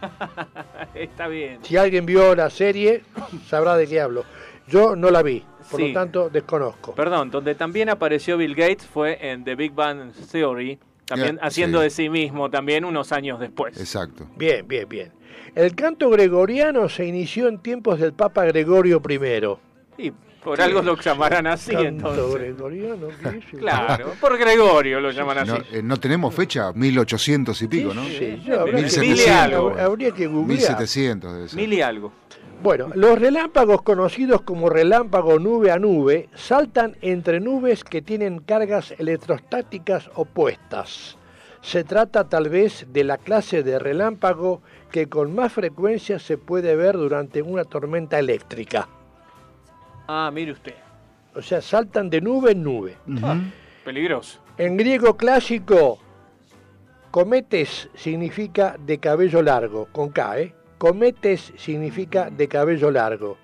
Está bien. Si alguien vio la serie, sabrá de qué hablo. Yo no la vi, por Sí. lo tanto desconozco. Perdón, donde también apareció Bill Gates fue en The Big Bang Theory, también haciendo sí. de sí mismo también unos años después. Exacto. Bien, bien, bien. El canto gregoriano se inició en tiempos del Papa Gregorio I. Y por algo lo llamarán así Canto entonces. gregoriano. Claro, por Gregorio lo llaman así. No, eh, no tenemos fecha, 1800 y pico, ¿no? Sí, yo, habría, que, 1700. habría que googlear. 1700 debe ser. Mil y algo. Bueno, los relámpagos conocidos como relámpago nube a nube saltan entre nubes que tienen cargas electrostáticas opuestas. Se trata tal vez de la clase de relámpago que con más frecuencia se puede ver durante una tormenta eléctrica. Ah, mire usted. O sea, saltan de nube en nube. Peligroso. En griego clásico, cometes significa de cabello largo, con K, ¿eh? Cometes significa de cabello largo.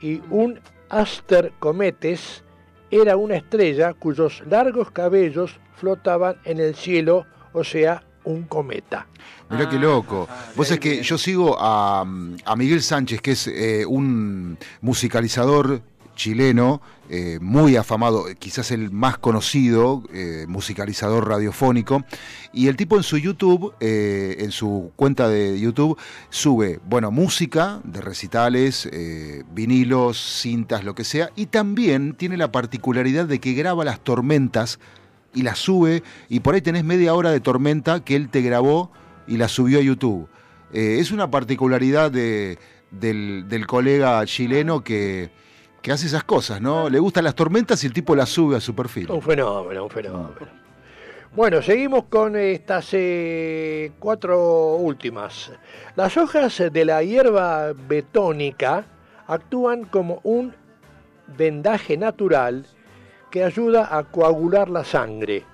Y un aster cometes era una estrella cuyos largos cabellos flotaban en el cielo, o sea, un cometa. Mirá qué loco. Vos sabés que yo sigo a, a Miguel Sánchez, que es eh, un musicalizador chileno eh, muy afamado, quizás el más conocido eh, musicalizador radiofónico. Y el tipo en su YouTube, en su cuenta de YouTube, sube, bueno, música de recitales, vinilos, cintas, lo que sea. Y también tiene la particularidad de que graba las tormentas y las sube. Y por ahí tenés media hora de tormenta que él te grabó y la subió a YouTube. Eh, es una particularidad de- del, colega chileno que, que hace esas cosas, ¿no? Le gustan las tormentas y el tipo las sube a su perfil. Un fenómeno, un fenómeno. Bueno, seguimos con estas eh, cuatro últimas. Las hojas de la hierba betónica actúan como un vendaje natural que ayuda a coagular la sangre.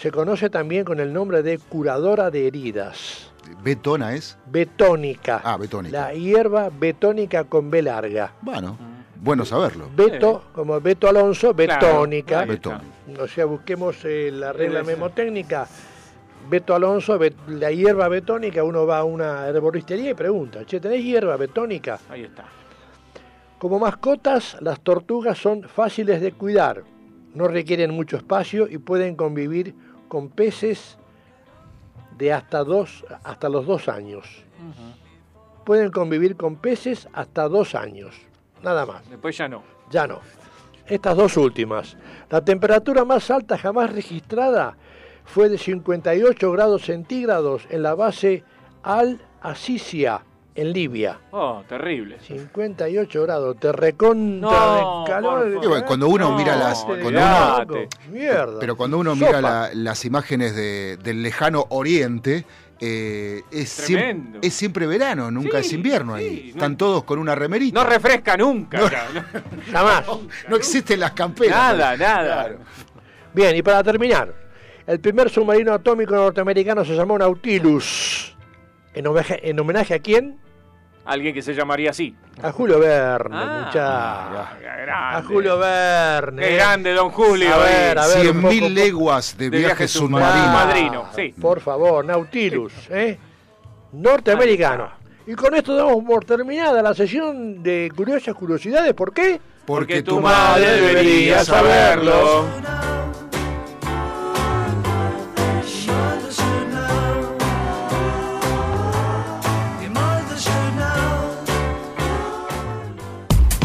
Se conoce también con el nombre de curadora de heridas. Betona es. Betónica. Ah, betónica. La hierba betónica con B larga. Bueno, bueno saberlo. Beto, como Beto Alonso, betónica. Betón. O sea, busquemos eh, la regla memotécnica. Beto Alonso, bet- la hierba betónica, uno va a una herboristería y pregunta, che, ¿tenés hierba betónica? Ahí está. Como mascotas, las tortugas son fáciles de cuidar, no requieren mucho espacio y pueden convivir con peces de hasta, dos, hasta los dos años. Pueden convivir con peces hasta dos años, nada más. Después ya no. Ya no. Estas dos últimas. La temperatura más alta jamás registrada fue de 58 grados centígrados en la base Al-Asisia, en Libia. Oh, terrible. 58 grados, te recontra No, de calor. Y bueno, cuando uno No, mira las. Cuando uno. Mierda. pero cuando uno Sopa. mira la- las imágenes de- del lejano oriente, eh, es, Tremendo. siempre, es siempre verano, nunca Sí, es invierno ahí. sí, no- Están todos con una remerita. No refresca nunca. Jamás. No existen las camperas. Nada, nada. Claro. Bien, y para terminar, el primer submarino atómico norteamericano se llamó Nautilus. ¿En homenaje, en homenaje a quién? Alguien que se llamaría así. A Julio Verne, Ah, muchacho. qué A. Julio Verne. Qué grande, don Julio. A ver, a ver. Cien poco- mil leguas de, de viaje submarino. Padrino, sí. Por favor, Nautilus, ¿eh? Norteamericano. Y con esto damos por terminada la sesión de curiosas curiosidades. ¿Por qué? Porque, tu madre debería saberlo.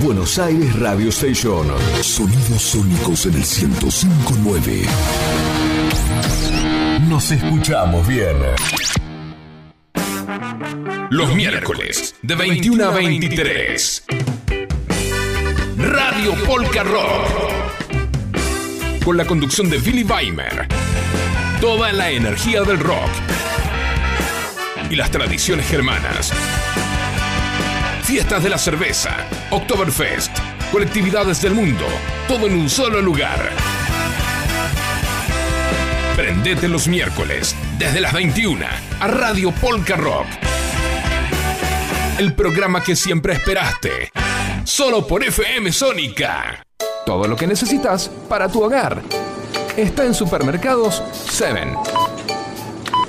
Buenos Aires Radio Station. Sonidos sónicos en el 1059. Nos escuchamos bien. Los miércoles de 21 a 23. Radio Polka Rock. Con la conducción de Billy Weimer. Toda la energía del rock. Y las tradiciones germanas. Fiestas de la cerveza, Oktoberfest, colectividades del mundo, todo en un solo lugar. Prendete los miércoles, desde las 21, a Radio Polka Rock. El programa que siempre esperaste. solo por FM Sónica. Todo lo que necesitas para tu hogar está en Supermercados 7.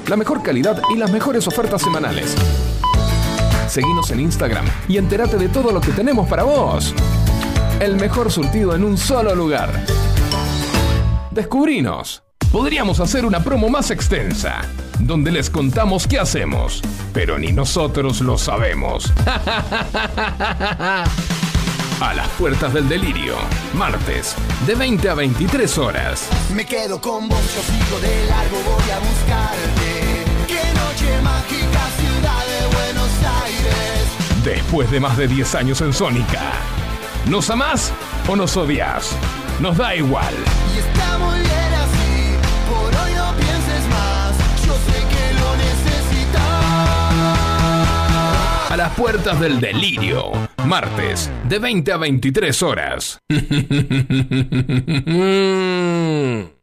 La mejor calidad y las mejores ofertas semanales. Seguinos en Instagram y entérate de todo lo que tenemos para vos. El mejor surtido en un solo lugar. Descubrinos. Podríamos hacer una promo más extensa, donde les contamos qué hacemos, pero ni nosotros lo sabemos. A las puertas del delirio, martes, de 20 a 23 horas. Me quedo con vos, yo de largo, voy a buscarte. Qué noche mágica, ciudad. Después de más de 10 años en Sónica. ¿Nos amás o nos odias? Nos da igual. Y está muy bien así, por hoy no pienses más. Yo sé que lo necesitas. A las puertas del delirio, martes, de 20 a 23 horas.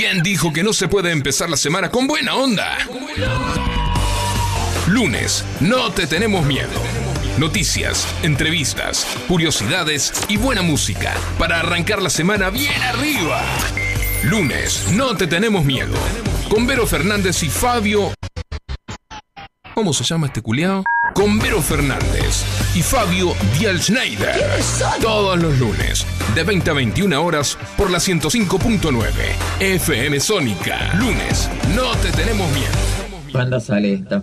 ¿Quién dijo que no se puede empezar la semana con buena onda? Lunes, no te tenemos miedo. Noticias, entrevistas, curiosidades y buena música para arrancar la semana bien arriba. Lunes, no te tenemos miedo. Con Vero Fernández y Fabio. ¿Cómo se llama este culiao? Con Vero Fernández y Fabio Dial Schneider. Todos los lunes, de 20 a 21 horas, por la 105.9 FM Sónica. Lunes, no te tenemos miedo. ¿Cuándo sale esta?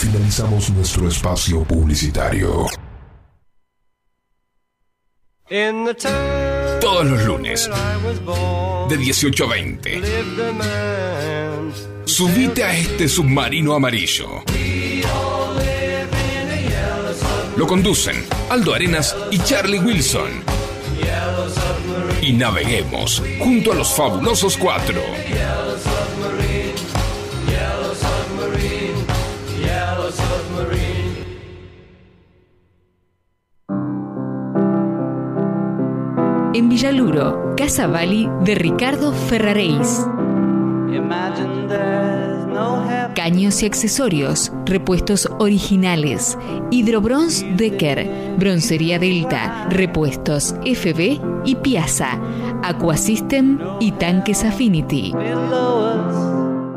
Finalizamos nuestro espacio publicitario. Todos los lunes, de 18 a 20. Subite a este submarino amarillo. Lo conducen Aldo Arenas y Charlie Wilson. Y naveguemos junto a los fabulosos cuatro. En Villaluro, Casa Bali de Ricardo Ferraréis. Caños y accesorios, repuestos originales, Hidrobronz Decker, Broncería Delta, repuestos FB y Piazza, Aquasystem y tanques Affinity.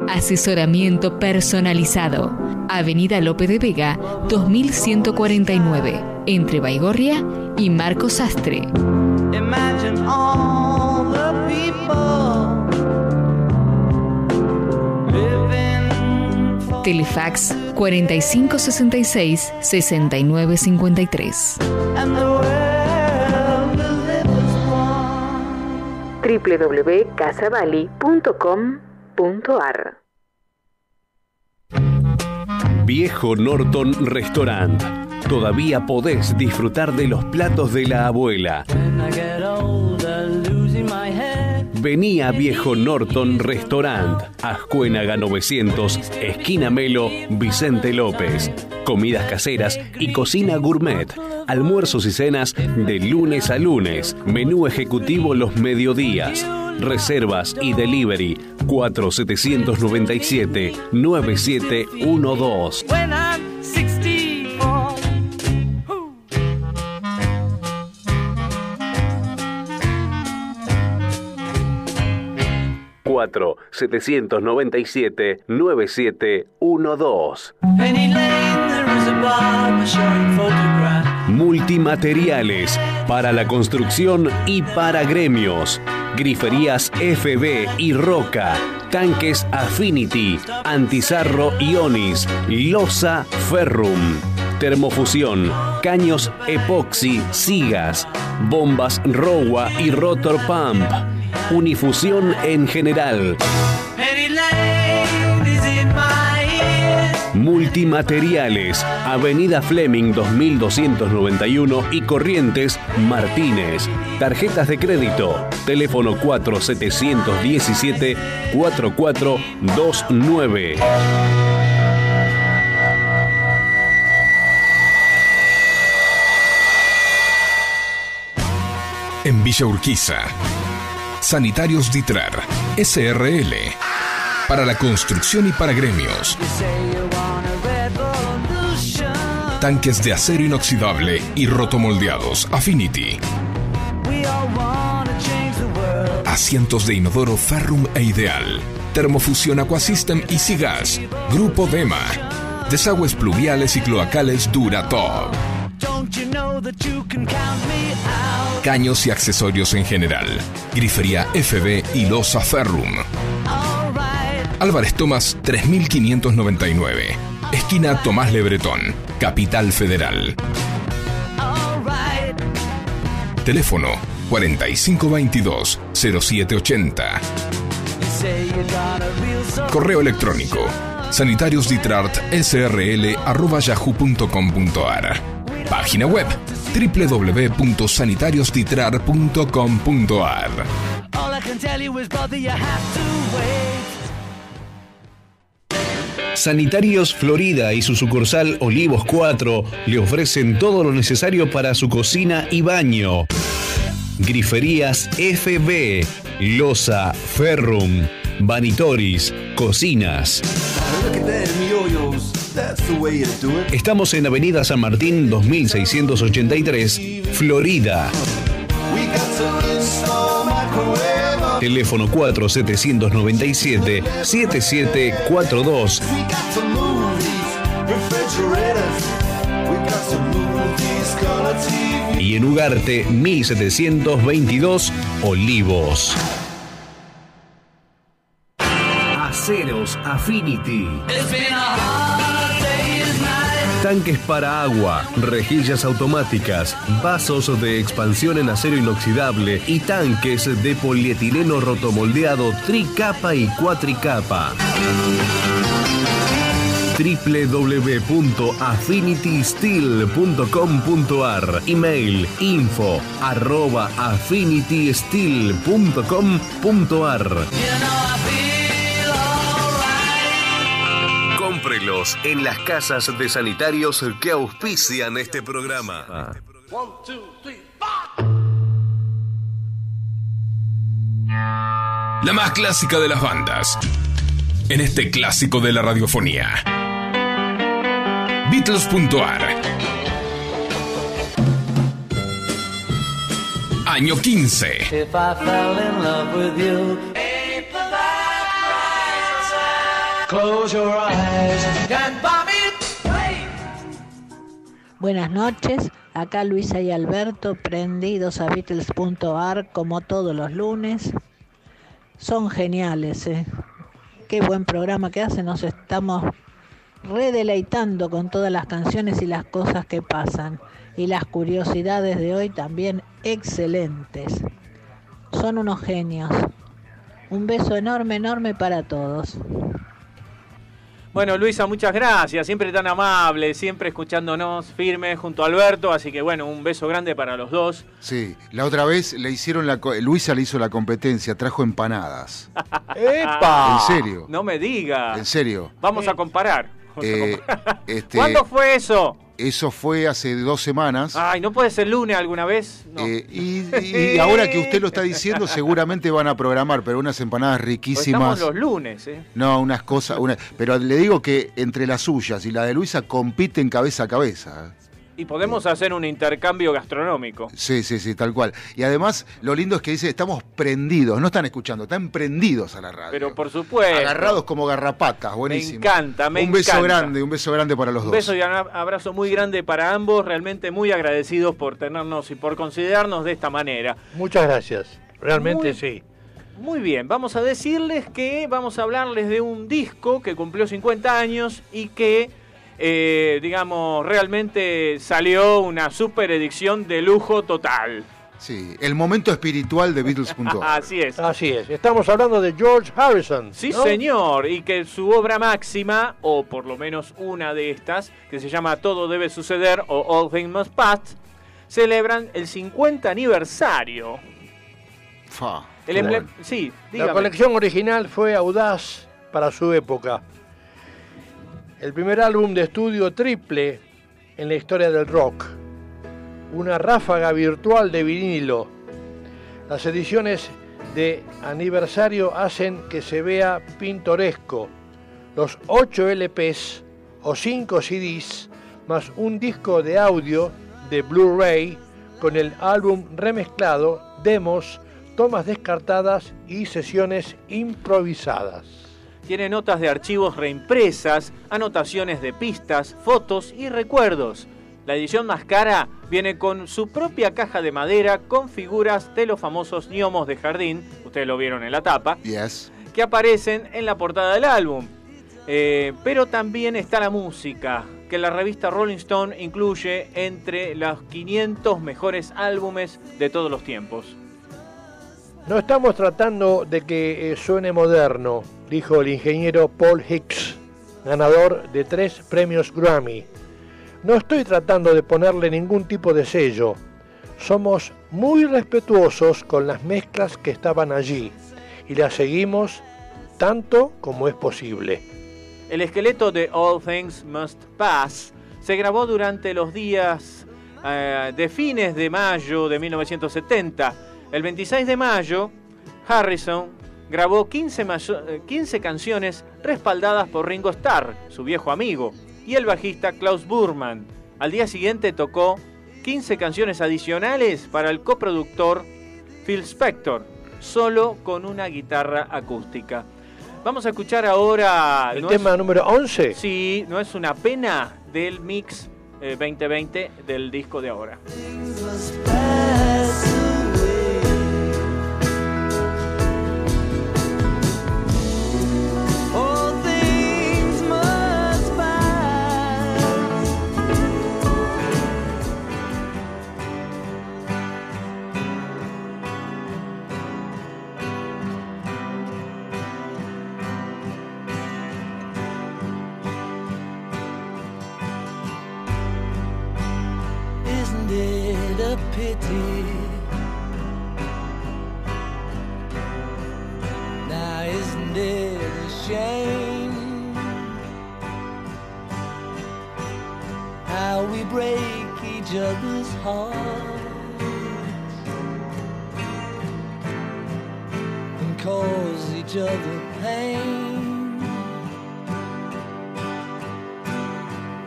Asesoramiento personalizado. Avenida Lope de Vega, 2149, entre Baigorria y Marcos Sastre. Telefax 4566-6953. and the world will live as one. www.casavali.com.ar Viejo Norton Restaurant. Todavía podés disfrutar de los platos de la abuela. Head. Vení a Viejo Norton Restaurant, Ascuénaga 900, esquina Melo, Vicente López. Comidas caseras y cocina gourmet. Almuerzos y cenas de lunes a lunes. Menú ejecutivo los mediodías. Reservas y delivery 4797 9712. 4-797-9712. Multimateriales para la construcción y para gremios. Griferías FB y Roca. Tanques Affinity, Antizarro Ionis, Losa Ferrum. Termofusión, caños epoxi, sigas, bombas Rowa y Rotor Pump Unifusión en general. Multimateriales, Avenida Fleming 2291 y Corrientes Martínez. Tarjetas de crédito, teléfono 4717-4429. En Villa Urquiza. Sanitarios Ditrar. SRL. Para la construcción y para gremios. Tanques de acero inoxidable y rotomoldeados Affinity. Asientos de inodoro Ferrum e Ideal. Termofusión Aquasystem y Sigas. Grupo Dema. Desagües pluviales y cloacales Duratop. Caños y accesorios en general. Grifería FB y Losa Ferrum. Álvarez Tomás 3599. Esquina Tomás Lebretón. Capital Federal. Teléfono 4522-0780. You say you got a real soul. Correo electrónico sanitariosditrat.yahoo.com.ar Página web wait. Sanitarios Florida y su sucursal Olivos 4 le ofrecen todo lo necesario para su cocina y baño. Griferías FB, Losa, Ferrum, Vanitoris, Cocinas. Estamos en Avenida San Martín 2683, Florida. Teléfono 4797-7742. We got to move these refrigerators. We got to move these color TV. Y en Ugarte 1722, Olivos. Aceros Affinity. Tanques para agua, rejillas automáticas, vasos de expansión en acero inoxidable y tanques de polietileno rotomoldeado tricapa y cuatricapa. www.affinitysteel.com.ar Email info arroba En las casas de sanitarios que auspician este programa. One, two, three. La más clásica de las bandas. En este clásico de la radiofonía. Beatles.ar. Año 15. If I fell in love with you, Buenas noches, acá Luisa y Alberto, prendidos a Beatles.ar como todos los lunes. Son geniales, ¿eh? Qué buen programa que hacen, nos estamos redeleitando con todas las canciones y las cosas que pasan. Y las curiosidades de hoy también excelentes. Son unos genios. Un beso enorme, enorme para todos. Bueno, Luisa, muchas gracias. Siempre tan amable, siempre escuchándonos firme junto a Alberto. Así que bueno, un beso grande para los dos. Sí, la otra vez le hicieron la co- Luisa le hizo la competencia, trajo empanadas. ¡Epa! En serio, No me diga. en serio. Vamos a comparar. Vamos a Eh, comparar. este, ¿Cuándo fue eso? Eso fue hace dos semanas. Ay, ¿no puede ser lunes alguna vez? No. Eh, y, y ahora que usted lo está diciendo, seguramente van a programar, pero unas empanadas Pues riquísimas. Estamos los lunes, ¿eh? No, unas cosas. Una, pero le digo que entre las suyas y la de Luisa compiten cabeza a cabeza. Y podemos hacer un intercambio gastronómico. Sí, sí, sí, tal cual. Y además, lo lindo es que dice, estamos prendidos, no están escuchando, están prendidos a la radio. Pero por supuesto. Agarrados como garrapatas, buenísimo. Me encanta, me Un beso encanta. grande, un beso grande para los Un dos. beso y un abrazo muy grande para ambos, realmente muy agradecidos por tenernos y por considerarnos de esta manera. Muchas gracias. Realmente Muy- sí. Muy bien, vamos a decirles que vamos a hablarles de un disco que cumplió 50 años y que, eh, digamos, realmente salió una super edición de lujo total. Sí, el momento espiritual de Beatles.org. Así es. Así es. Estamos hablando de George Harrison. Sí, ¿no? señor, y que su obra máxima, o por lo menos una de estas, que se llama Todo debe suceder o All Things Must Pass, celebran el 50 aniversario. Fa, El bueno. Sí, La dígame. colección original fue audaz para su época. El primer álbum de estudio triple en la historia del rock. Una ráfaga virtual de vinilo. Las ediciones de aniversario hacen que se vea pintoresco. Los 8 LPs o 5 CDs más un disco de audio de Blu-ray con el álbum remezclado, demos, tomas descartadas y sesiones improvisadas. Tiene notas de archivos reimpresas, anotaciones de pistas, fotos y recuerdos. La edición más cara viene con su propia caja de madera con figuras de los famosos gnomos de jardín, ustedes lo vieron en la tapa, Yes. que aparecen en la portada del álbum. Eh, pero también está la música, que la revista Rolling Stone incluye entre los 500 mejores álbumes de todos los tiempos. No estamos tratando de que eh, suene moderno, dijo el ingeniero Paul Hicks, ganador de tres premios Grammy. No estoy tratando de ponerle ningún tipo de sello. Somos muy respetuosos con las mezclas que estaban allí y las seguimos tanto como es posible. El esqueleto de All Things Must Pass se grabó durante los días eh, de fines de mayo de 1970. El 26 de mayo, Harrison grabó 15, mayo- eh, 15 canciones respaldadas por Ringo Starr, su viejo amigo, y el bajista Klaus Burman. Al día siguiente tocó 15 canciones adicionales para el coproductor Phil Spector, solo con una guitarra acústica. Vamos a escuchar ahora... El ¿no es- tema número 11. Sí, no es una pena del mix eh, 2020 del disco de ahora. Now isn't it a shame how we break each other's hearts and cause each other pain?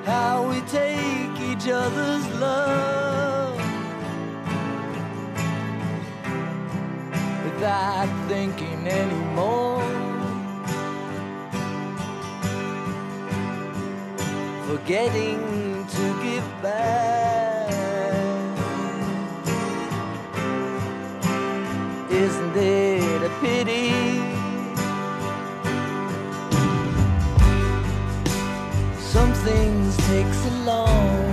How we take each other's love without thinking anymore. Forgetting to give back. Isn't it a pity? Some things take so long.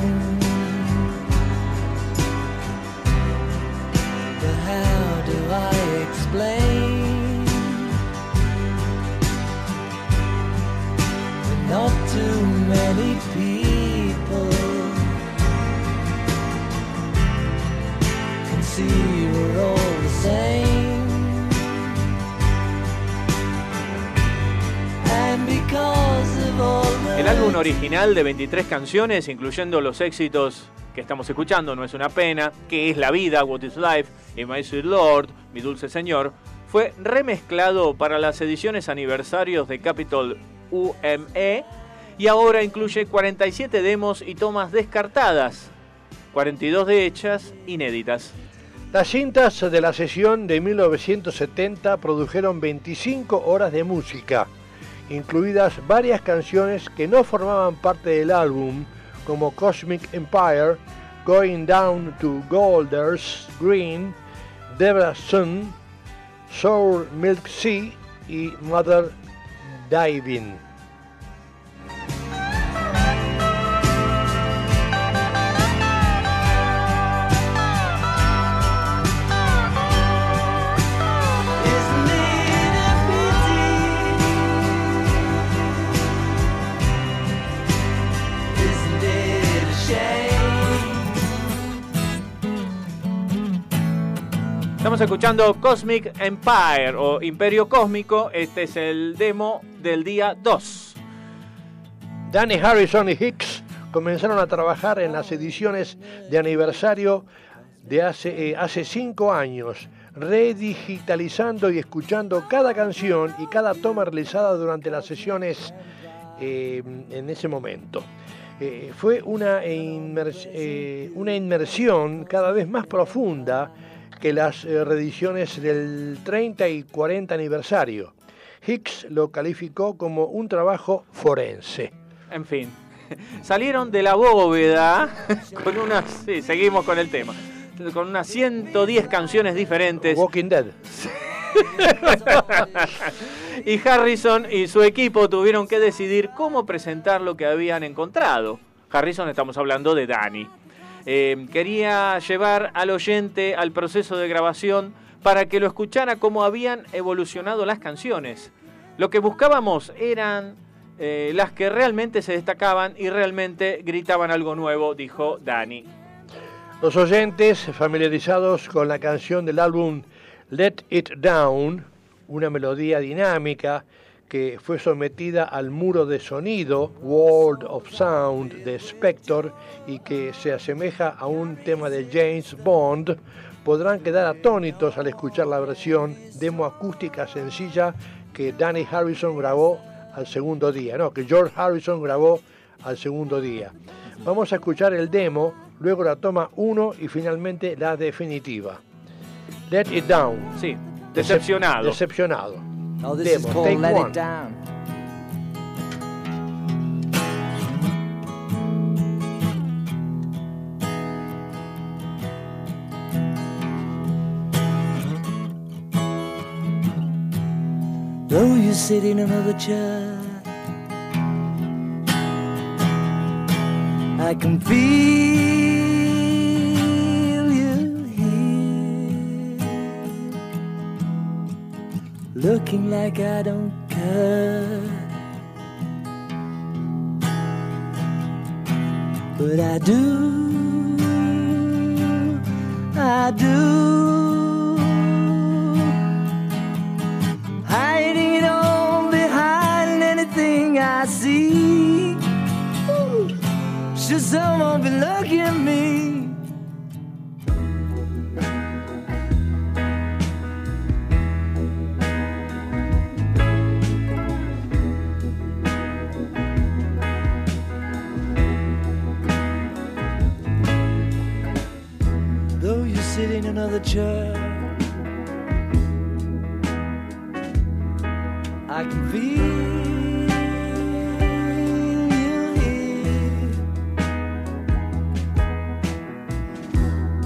Explain? that Not too many people can see we're all the same. And because of all El álbum original de 23 canciones, incluyendo los éxitos que estamos escuchando, No es una pena, Que es la vida, What is Life, y My Sweet Lord, Mi Dulce Señor, fue remezclado para las ediciones aniversarios de Capitol UME y ahora incluye 47 demos y tomas descartadas. 42 de hechas inéditas. Las cintas de la sesión de 1970 produjeron 25 horas de música, incluidas varias canciones que no formaban parte del álbum, como Cosmic Empire, Going Down to Golders Green, Deborah Sun, Sour Milk Sea y Mother Diving. Estamos escuchando Cosmic Empire o Imperio Cósmico. Este es el demo del día 2. Danny Harrison y Hicks comenzaron a trabajar en las ediciones de aniversario de hace, eh, hace cinco años, redigitalizando y escuchando cada canción y cada toma realizada durante las sesiones eh, en ese momento. Eh, fue una, una inmersión cada vez más profunda que las eh, reediciones del 30 y 40 aniversario. Hicks lo calificó como un trabajo forense. En fin, salieron de la bóveda con unas. Sí, seguimos con el tema. Con unas 110 canciones diferentes. Walking Dead. y Harrison y su equipo tuvieron que decidir cómo presentar lo que habían encontrado. Harrison, estamos hablando de Danny. Eh, quería llevar al oyente al proceso de grabación para que lo escuchara cómo habían evolucionado las canciones. Lo que buscábamos eran eh, las que realmente se destacaban y realmente gritaban algo nuevo, dijo Danny. Los oyentes familiarizados con la canción del álbum Let It Down, una melodía dinámica que fue sometida al muro de sonido World of Sound de Spector y que se asemeja a un tema de James Bond, podrán quedar atónitos al escuchar la versión demo acústica sencilla que Danny Harrison grabó al segundo día, no, que George Harrison grabó al segundo día. Vamos a escuchar el demo, luego la toma 1 y finalmente la definitiva. Let It Down. Sí, Decep- decepcionado. Oh, this is Demo, called take Let one. It Down. Though you sit in another chair, I can feel looking like I don't care. But I do, I do. Hiding on behind anything I see. Should someone be another chair, I can feel you here,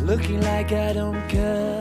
looking like I don't care,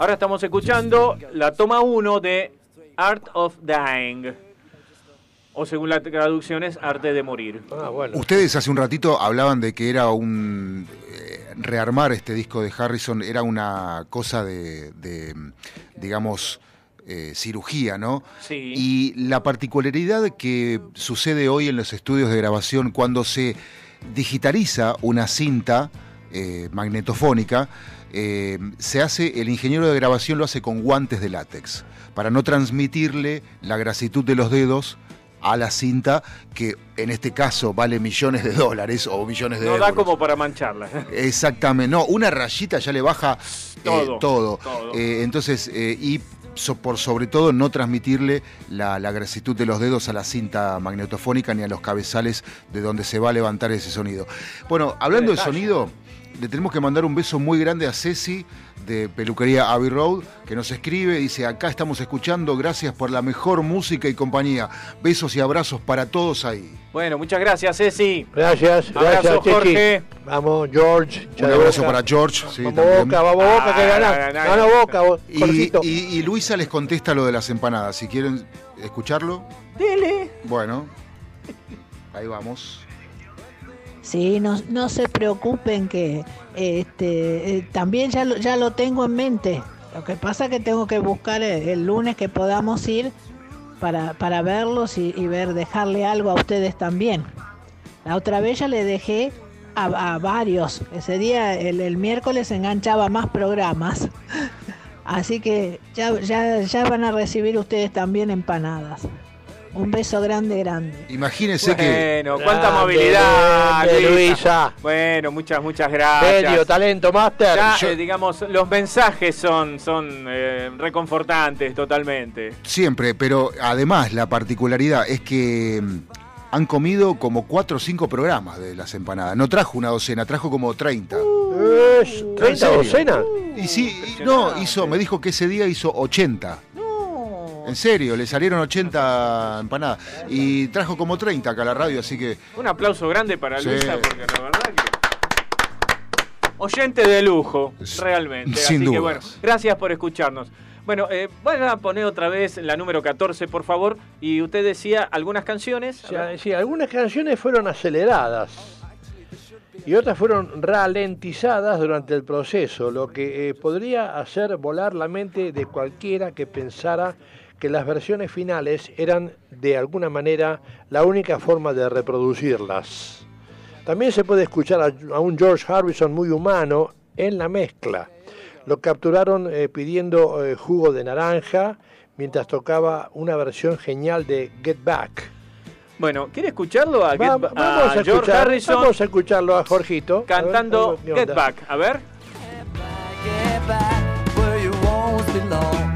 Ahora estamos escuchando la toma 1 de Art of Dying. O según la traducción es Arte de Morir. Ah, bueno. Ustedes hace un ratito hablaban de que era un... eh, rearmar este disco de Harrison era una cosa de, de, digamos, eh, cirugía, ¿no? Sí. Y la particularidad que sucede hoy en los estudios de grabación cuando se digitaliza una cinta eh, magnetofónica, eh, se hace, el ingeniero de grabación lo hace con guantes de látex, para no transmitirle la grasitud de los dedos a la cinta, que en este caso vale millones de dólares o millones de No euros. da como para mancharla. Exactamente, no, una rayita ya le baja eh, Todo, entonces, y so- por sobre todo no transmitirle la, la grasitud de los dedos a la cinta magnetofónica ni a los cabezales de donde se va a levantar ese sonido. Bueno, hablando de sonido, le tenemos que mandar un beso muy grande a Ceci de Peluquería Abbey Road, que nos escribe, dice, acá estamos escuchando, gracias por la mejor música y compañía. Besos y abrazos para todos ahí. Bueno, muchas gracias, Ceci. Gracias, Abrazo, gracias, Chechi. Jorge. Vamos, George. Un abrazo para George. sí, Vamos, también. Boca, vamos, Boca, que Ah, ganás. no, no, Gana Boca, vos, y- y Luisa les contesta lo de las empanadas. Si quieren escucharlo, Dele. bueno, ahí vamos. Sí, no, no se preocupen que este, eh, también ya lo, ya lo tengo en mente. Lo que pasa es que tengo que buscar el, el lunes que podamos ir para, para verlos y, y ver, dejarle algo a ustedes también. La otra vez ya le dejé a, a varios. Ese día, el, el miércoles, enganchaba más programas. Así que ya, ya, ya van a recibir ustedes también empanadas. Un beso grande, grande. Imagínense que Bueno, cuánta Grande, movilidad, grande, Luisa. Luisa. Bueno, muchas, muchas gracias. Medio talento, Master. Ya, Yo- eh, digamos, los mensajes son, son eh, reconfortantes totalmente. siempre, pero además la particularidad es que mm, han comido como cuatro o cinco programas de las empanadas. No trajo una docena, trajo como 30. Es ¿En 30 serio? docenas. Y sí, y no, hizo, me dijo que ese día hizo 80. En serio, le salieron 80 empanadas. Y trajo como 30 acá a la radio, así que Un aplauso grande para Sí. Luisa, porque la verdad que. Oyente de lujo, realmente. sin Así que dudas. bueno, gracias por escucharnos. Bueno, eh, van a poner otra vez la número 14, por favor. Y usted decía algunas canciones. Sí, algunas canciones fueron aceleradas y otras fueron ralentizadas durante el proceso, lo que eh, podría hacer volar la mente de cualquiera que pensara que las versiones finales eran de alguna manera la única forma de reproducirlas. También se puede escuchar a, a un George Harrison muy humano en la mezcla. Lo capturaron eh, pidiendo eh, jugo de naranja mientras tocaba una versión genial de Get Back. Bueno, ¿quiere escucharlo a, Va- Get- vamos a a, George escuchar, Harrison vamos a escucharlo a Jorgito. A ver, cantando a ver Get. Back? A ver. Get back where you belong.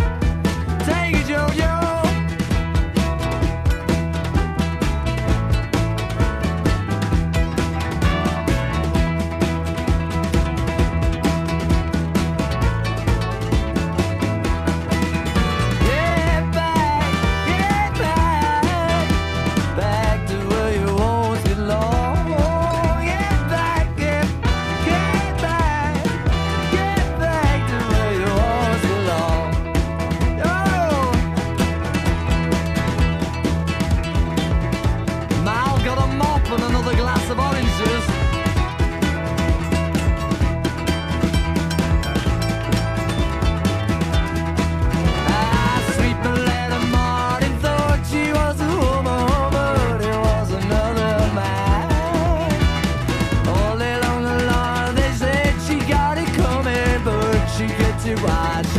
to ride.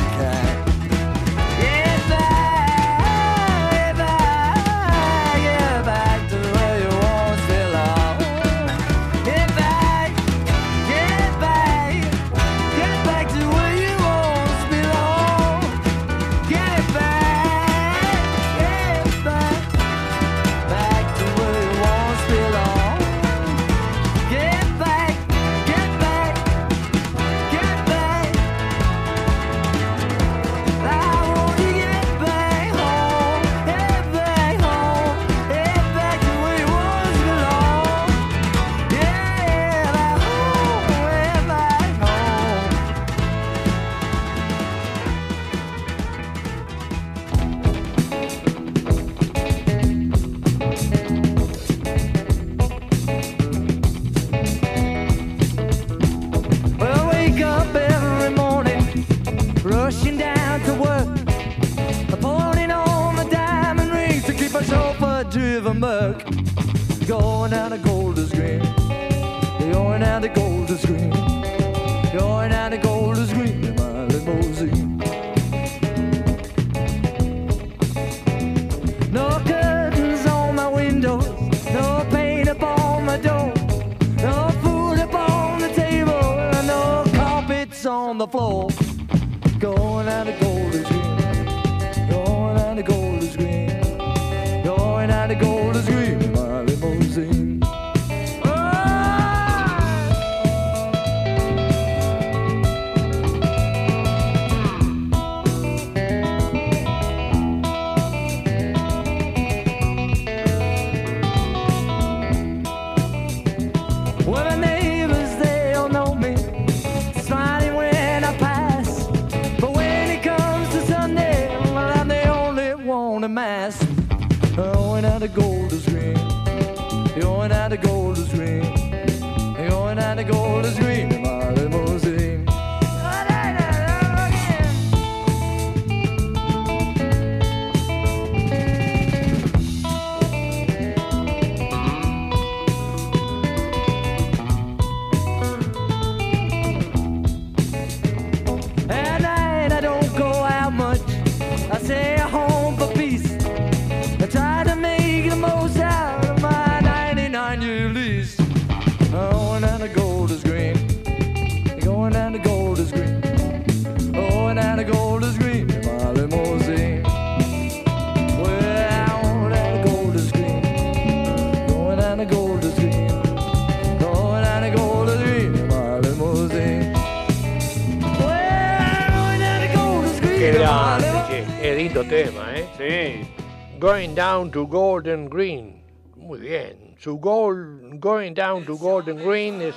Lindo tema, ¿eh? Sí. Going down to Golden Green. Muy bien. Su gol, Going down to Golden Green es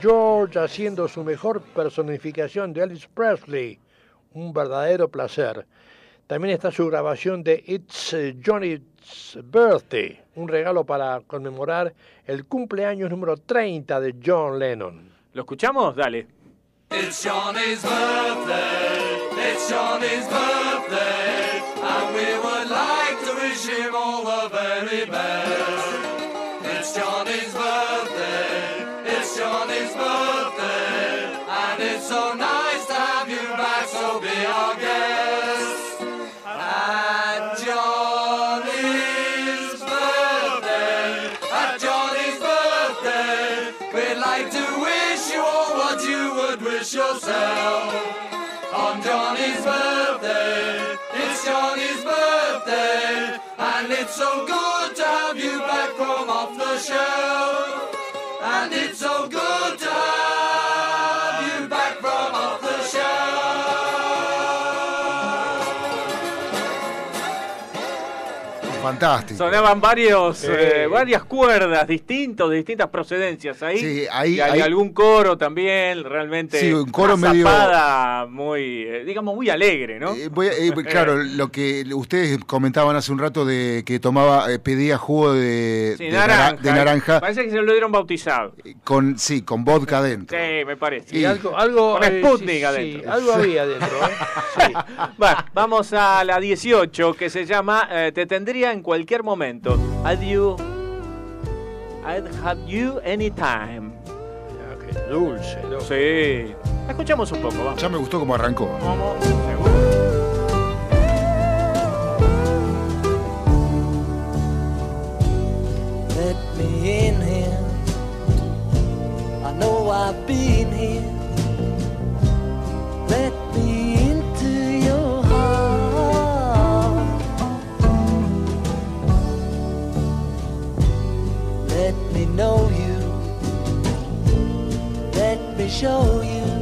George haciendo su mejor personificación de Elvis Presley. Un verdadero placer. También está su grabación de It's Johnny's Birthday, un regalo para conmemorar el cumpleaños número 30 de John Lennon. ¿Lo escuchamos? Dale. It's Johnny's birthday, it's Johnny's birthday, we would like to wish him all the very best. It's Johnny's birthday, it's Johnny's birthday, and it's so nice to have you back, so be our guest. At Johnny's birthday, at Johnny's birthday, we'd like to wish you all what you would wish yourself. It's so good to have you back from off the shelf. Fantástico. Sonaban varios, Sí. eh, varias cuerdas distintos, de distintas procedencias ahí. Sí, ahí- y hay ahí- algún coro también, realmente. Sí, un coro una medio- zapada muy, eh, digamos, muy alegre, ¿no? Eh, voy a- eh, claro, lo que ustedes comentaban hace un rato de que tomaba, eh, pedía jugo de, Sí, de nara- naranja. de naranja Parece que se lo dieron bautizado. con, sí, con vodka dentro. Sí, me parece. Y algo, algo, Con eh, Sputnik sí, sí, adentro. algo había adentro, ¿eh? Bueno, vamos a la 18 que se llama eh, Te tendría en cualquier momento. Had you. I'd have you anytime. Dulce, ¿no? Sí. Escuchamos un poco, vamos. Ya me gustó cómo arrancó. Vamos, seguro. Let me in here. I know I've been here. Let know you. Let me show you.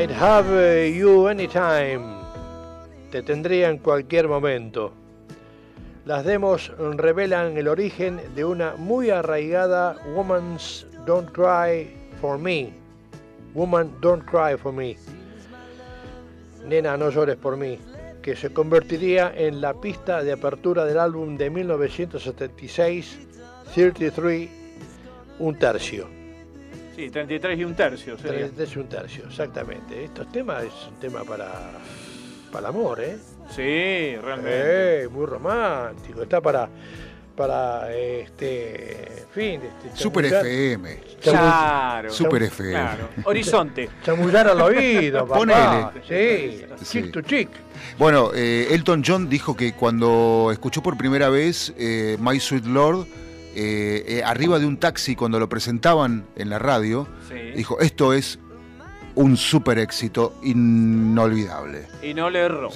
I'd have uh, you anytime. Te tendría en cualquier momento. Las demos revelan el origen de una muy arraigada Woman's Don't Cry for Me. Woman Don't Cry for Me. Nena, no llores por mí. Que se convertiría en la pista de apertura del álbum de 1976, 33, un tercio. Sí, 33 y un tercio. sería. 33 y un tercio, exactamente. Estos temas es un tema para, para el amor, ¿eh? Sí, realmente. Eh, muy romántico. Está para, para este, en fin, este, Super FM. Claro. Super FM. Claro. Horizonte. Chamullar al oído, papá. Ponele. Sí, Sí. chick to chick. Bueno, eh, Elton John dijo que cuando escuchó por primera vez eh, My Sweet Lord, eh, eh, arriba de un taxi, cuando lo presentaban en la radio, Sí. dijo, esto es un super éxito inolvidable. Y no le erró.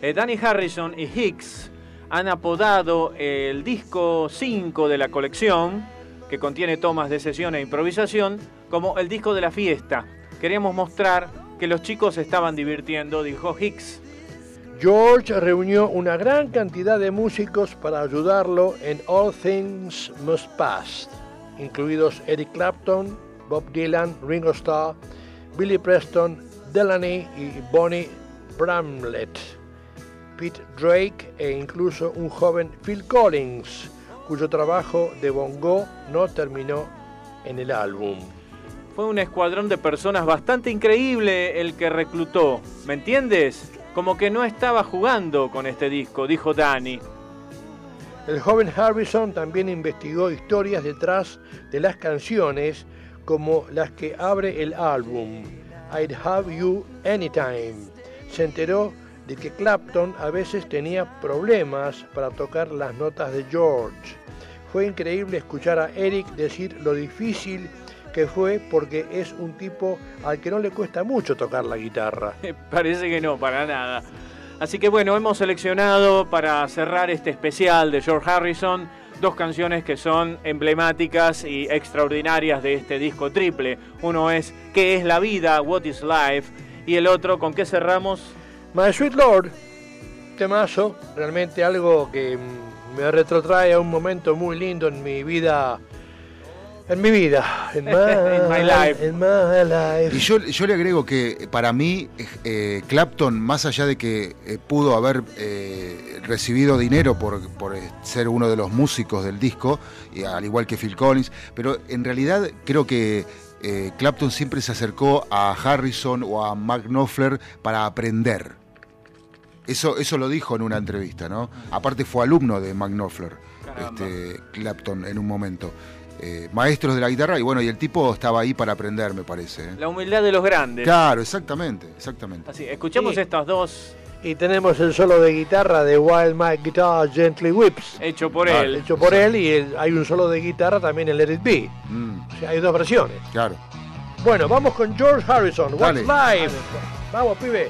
Eh, Danny Harrison y Hicks han apodado el disco 5 de la colección, que contiene tomas de sesión e improvisación, como el disco de la fiesta. Queríamos mostrar que los chicos se estaban divirtiendo, dijo Hicks. George reunió una gran cantidad de músicos para ayudarlo en All Things Must Pass, incluidos Eric Clapton, Bob Dylan, Ringo Starr, Billy Preston, Delaney y Bonnie Bramlett, Pete Drake e incluso un joven Phil Collins, cuyo trabajo de bongo no terminó en el álbum. Fue un escuadrón de personas bastante increíble el que reclutó, ¿me entiendes? Como que no estaba jugando con este disco, dijo Danny. El joven Harrison también investigó historias detrás de las canciones como las que abre el álbum I'd Have You Anytime. Se enteró de que Clapton a veces tenía problemas para tocar las notas de George. Fue increíble escuchar a Eric decir lo difícil que fue porque es un tipo al que no le cuesta mucho tocar la guitarra. Parece que no, para nada. Así que bueno, hemos seleccionado para cerrar este especial de George Harrison dos canciones que son emblemáticas y extraordinarias de este disco triple. Uno es ¿Qué es la vida? What is life? Y el otro, ¿con qué cerramos? My Sweet Lord, temazo, realmente algo que me retrotrae a un momento muy lindo en mi vida. En mi vida. En my, In my life. in my life. Y yo, yo le agrego que para mí eh, Clapton, más allá de que eh, pudo haber eh, recibido dinero por, por, eh, ser uno de los músicos del disco, y al igual que Phil Collins, pero en realidad creo que eh, Clapton siempre se acercó a Harrison o a Mark Knopfler para aprender. Eso, eso lo dijo en una entrevista, ¿no? Aparte fue alumno de Mark Knopfler, este, Clapton, en un momento. Eh, maestros de la guitarra, y bueno, y el tipo estaba ahí para aprender, me parece. ¿eh? La humildad de los grandes. Claro, exactamente, exactamente. Así, escuchemos Sí. estas dos, Y tenemos el solo de guitarra de Wild Mike Guitar Gently Whips. hecho por Ah, él. Hecho por él y el- hay un solo de guitarra también en Let It Be. Mm, O sea, hay dos versiones. claro. Bueno, vamos con George Harrison. What's Dale. Life? Vamos, pibe.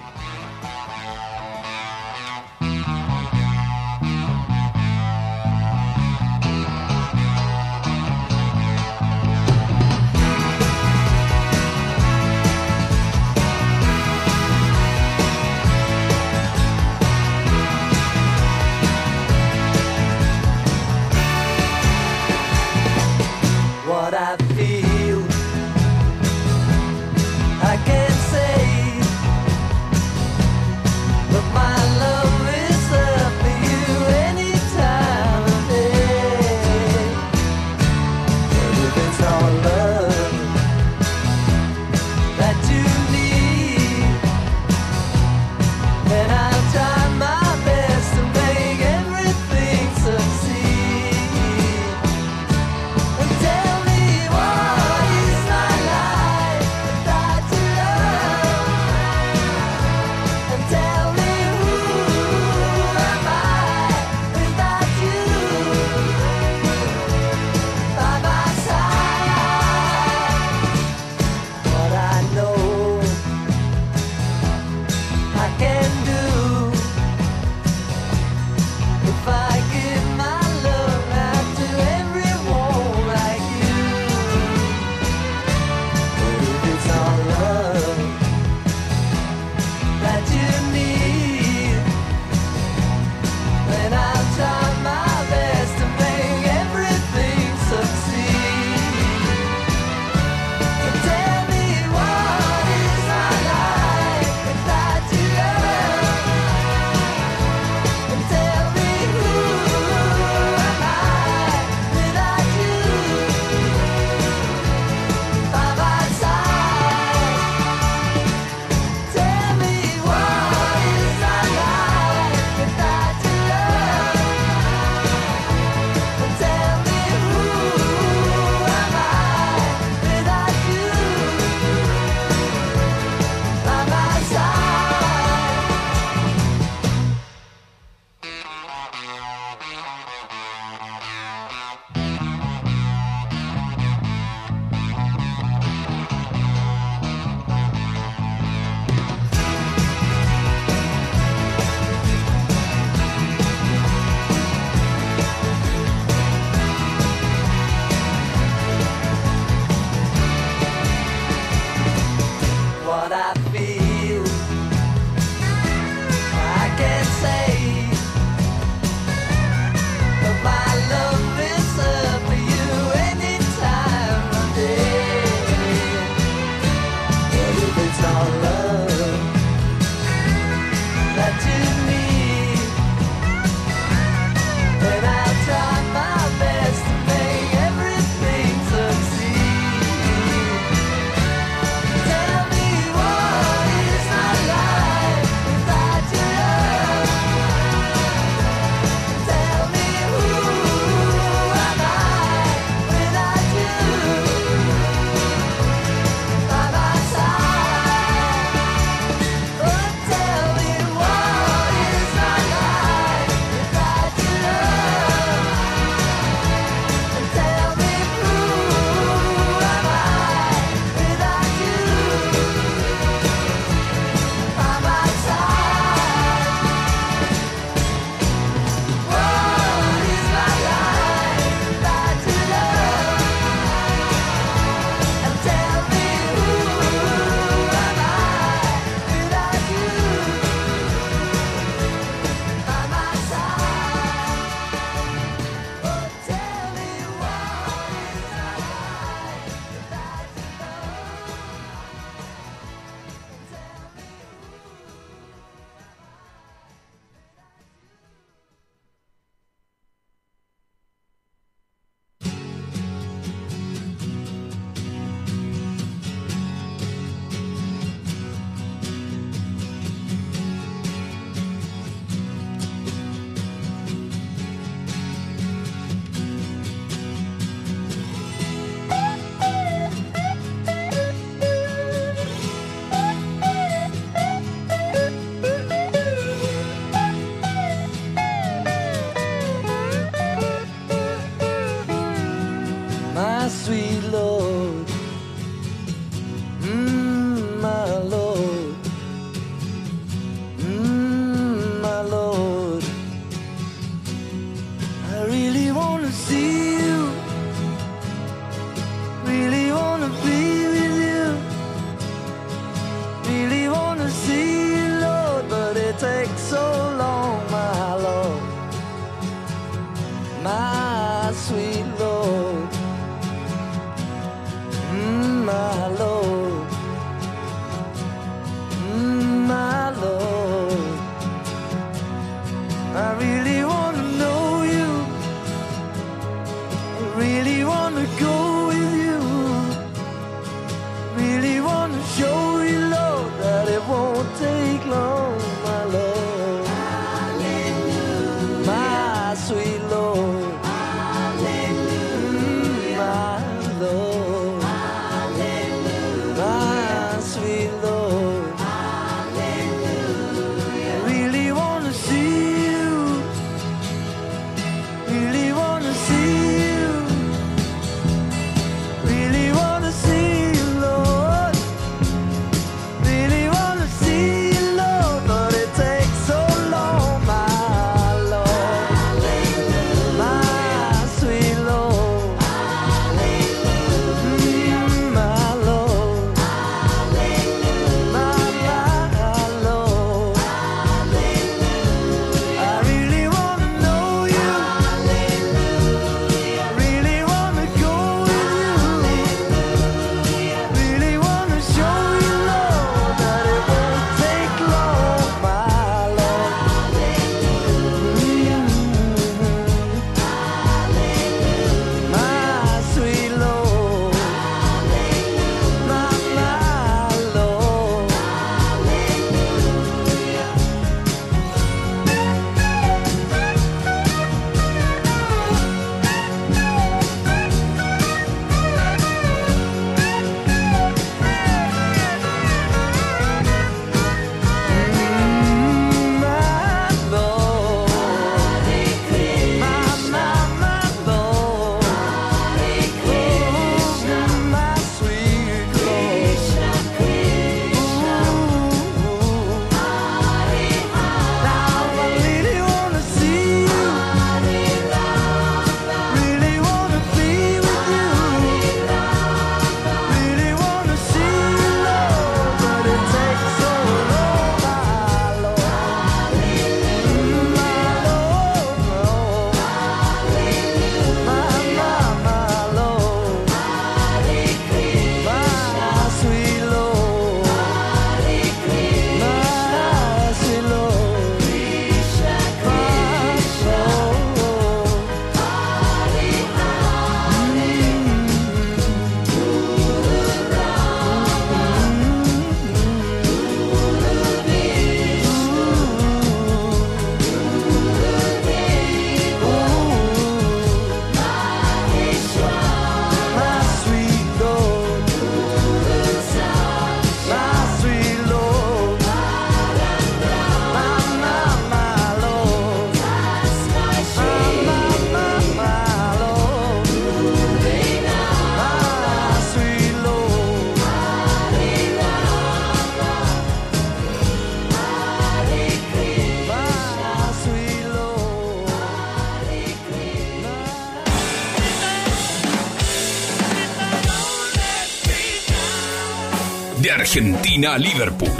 Argentina Liverpool.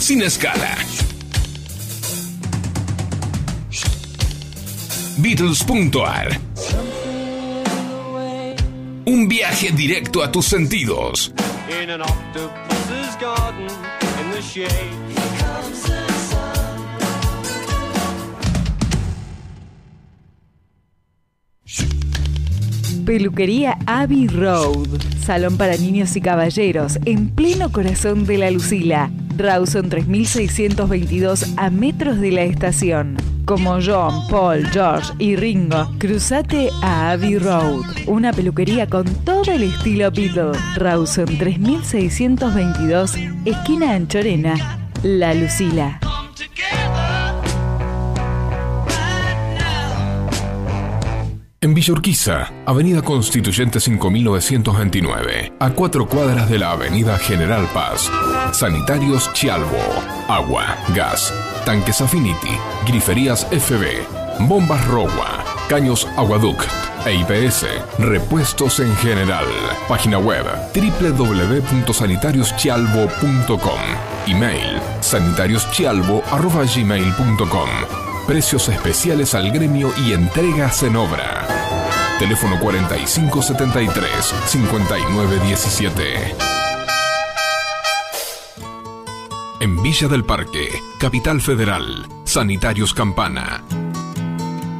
Sin escala. Beatles.ar Un viaje directo a tus sentidos. Peluquería Abbey Road Salón para niños y caballeros, en pleno corazón de la Lucila. Rawson 3622 a metros de la estación. Como John, Paul, George y Ringo, cruzate a Abbey Road, una peluquería con todo el estilo Beatle. Rawson 3622, esquina Anchorena, La Lucila. en Villurquiza, Avenida Constituyente 5929, a cuatro cuadras de la Avenida General Paz. Sanitarios Chialvo, agua, gas, tanques Affinity, griferías FB, bombas Rowa, caños Aguaduct e IPS, repuestos en general. Página web www.sanitarioschialvo.com. Email sanitarioschialvo.gmail.com Precios especiales al gremio y entregas en obra. Teléfono 4573-5917. En Villa del Parque, Capital Federal, Sanitarios Campana.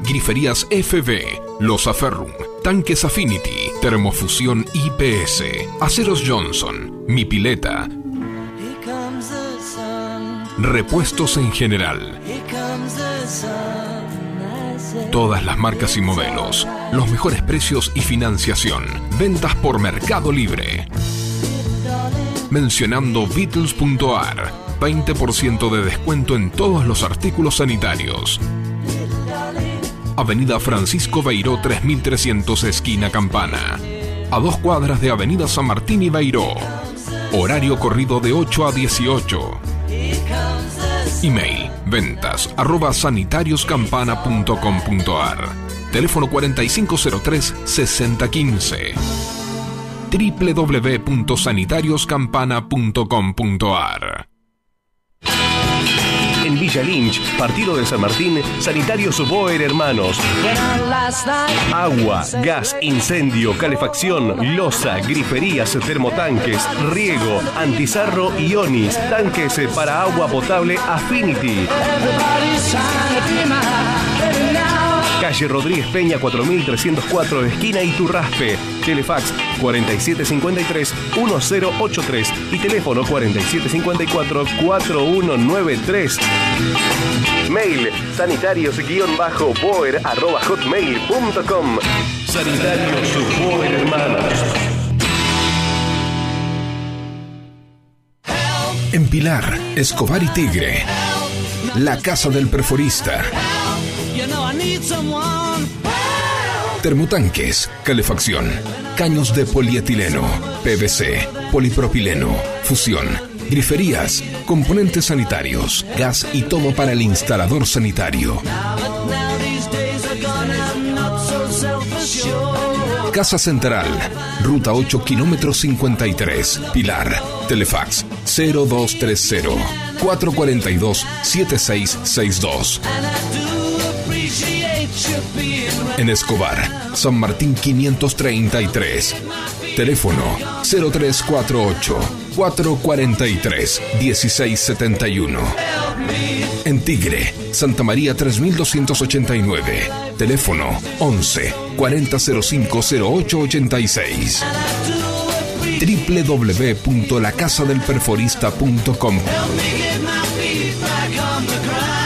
Griferías FB, Los Aferrum, Tanques Affinity, Termofusión IPS, Aceros Johnson, Mi Pileta, repuestos en general, Todas las marcas y modelos, los mejores precios y financiación, ventas por Mercado Libre. Mencionando Beatles.ar, 20% de descuento en todos los artículos sanitarios. Avenida Francisco Beiró 3300 esquina Campana. A dos cuadras de Avenida San Martín y Beiró. Horario corrido de 8 a 18. Email ventas arroba sanitarioscampana.com.ar Teléfono 4503 6015 www.sanitarioscampana.com.ar Villa Lynch, partido de San Martín, Sanitarios Boer Hermanos. Agua, gas, incendio, calefacción, losa, griferías, termotanques, riego, antizarro y tanques para agua potable Affinity. Calle Rodríguez Peña 4304, esquina Iturraspe. Telefax 4753-1083 y teléfono 4754-4193. Mail sanitarios-boer.hotmail.com Sanitarios Boer Hermanos. En Pilar, Escobar y Tigre. La Casa del Perforista. Termotanques, calefacción, caños de polietileno, PVC, polipropileno, fusión, griferías, componentes sanitarios, gas y todo para el instalador sanitario. Casa Central, Ruta 8, kilómetro 53, Pilar. Telefax 0230 442 7662. En Escobar, San Martín 533. Teléfono 0348 443 1671. En Tigre, Santa María 3289. Teléfono 11 4005 0886. www.lacasadelperforista.com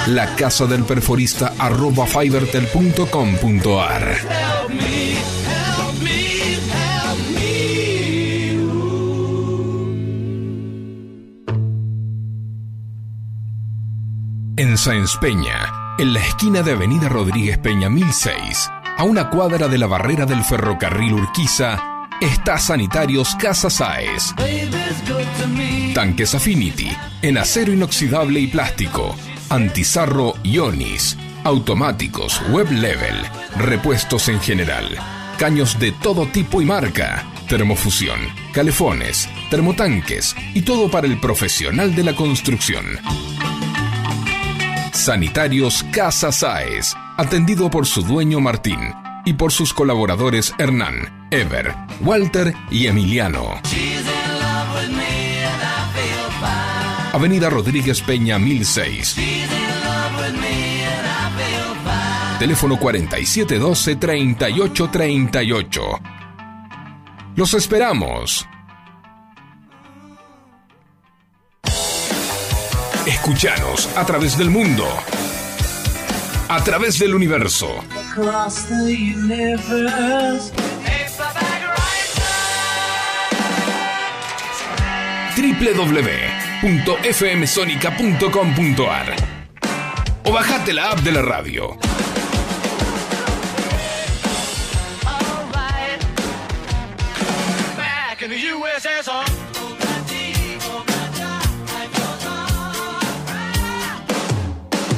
La Casa del Perforista arroba fibertel.com.ar En Sáenz Peña, en la esquina de Avenida Rodríguez Peña 1006, a una cuadra de la barrera del ferrocarril Urquiza, está Sanitarios Casa me. Tanques Affinity, en acero inoxidable y plástico, antizarro Ionis, automáticos, web level, repuestos en general, caños de todo tipo y marca, termofusión, calefones, termotanques y todo para el profesional de la construcción. Sanitarios Casa Sáez, atendido por su dueño Martín y por sus colaboradores Hernán, Ever, Walter y Emiliano. Avenida Rodríguez Peña 1006. Teléfono 4712-3838. Los esperamos. Escuchanos a través del mundo. A través del universo. Universe. www.fmsonica.com.ar O bajate la app de la radio.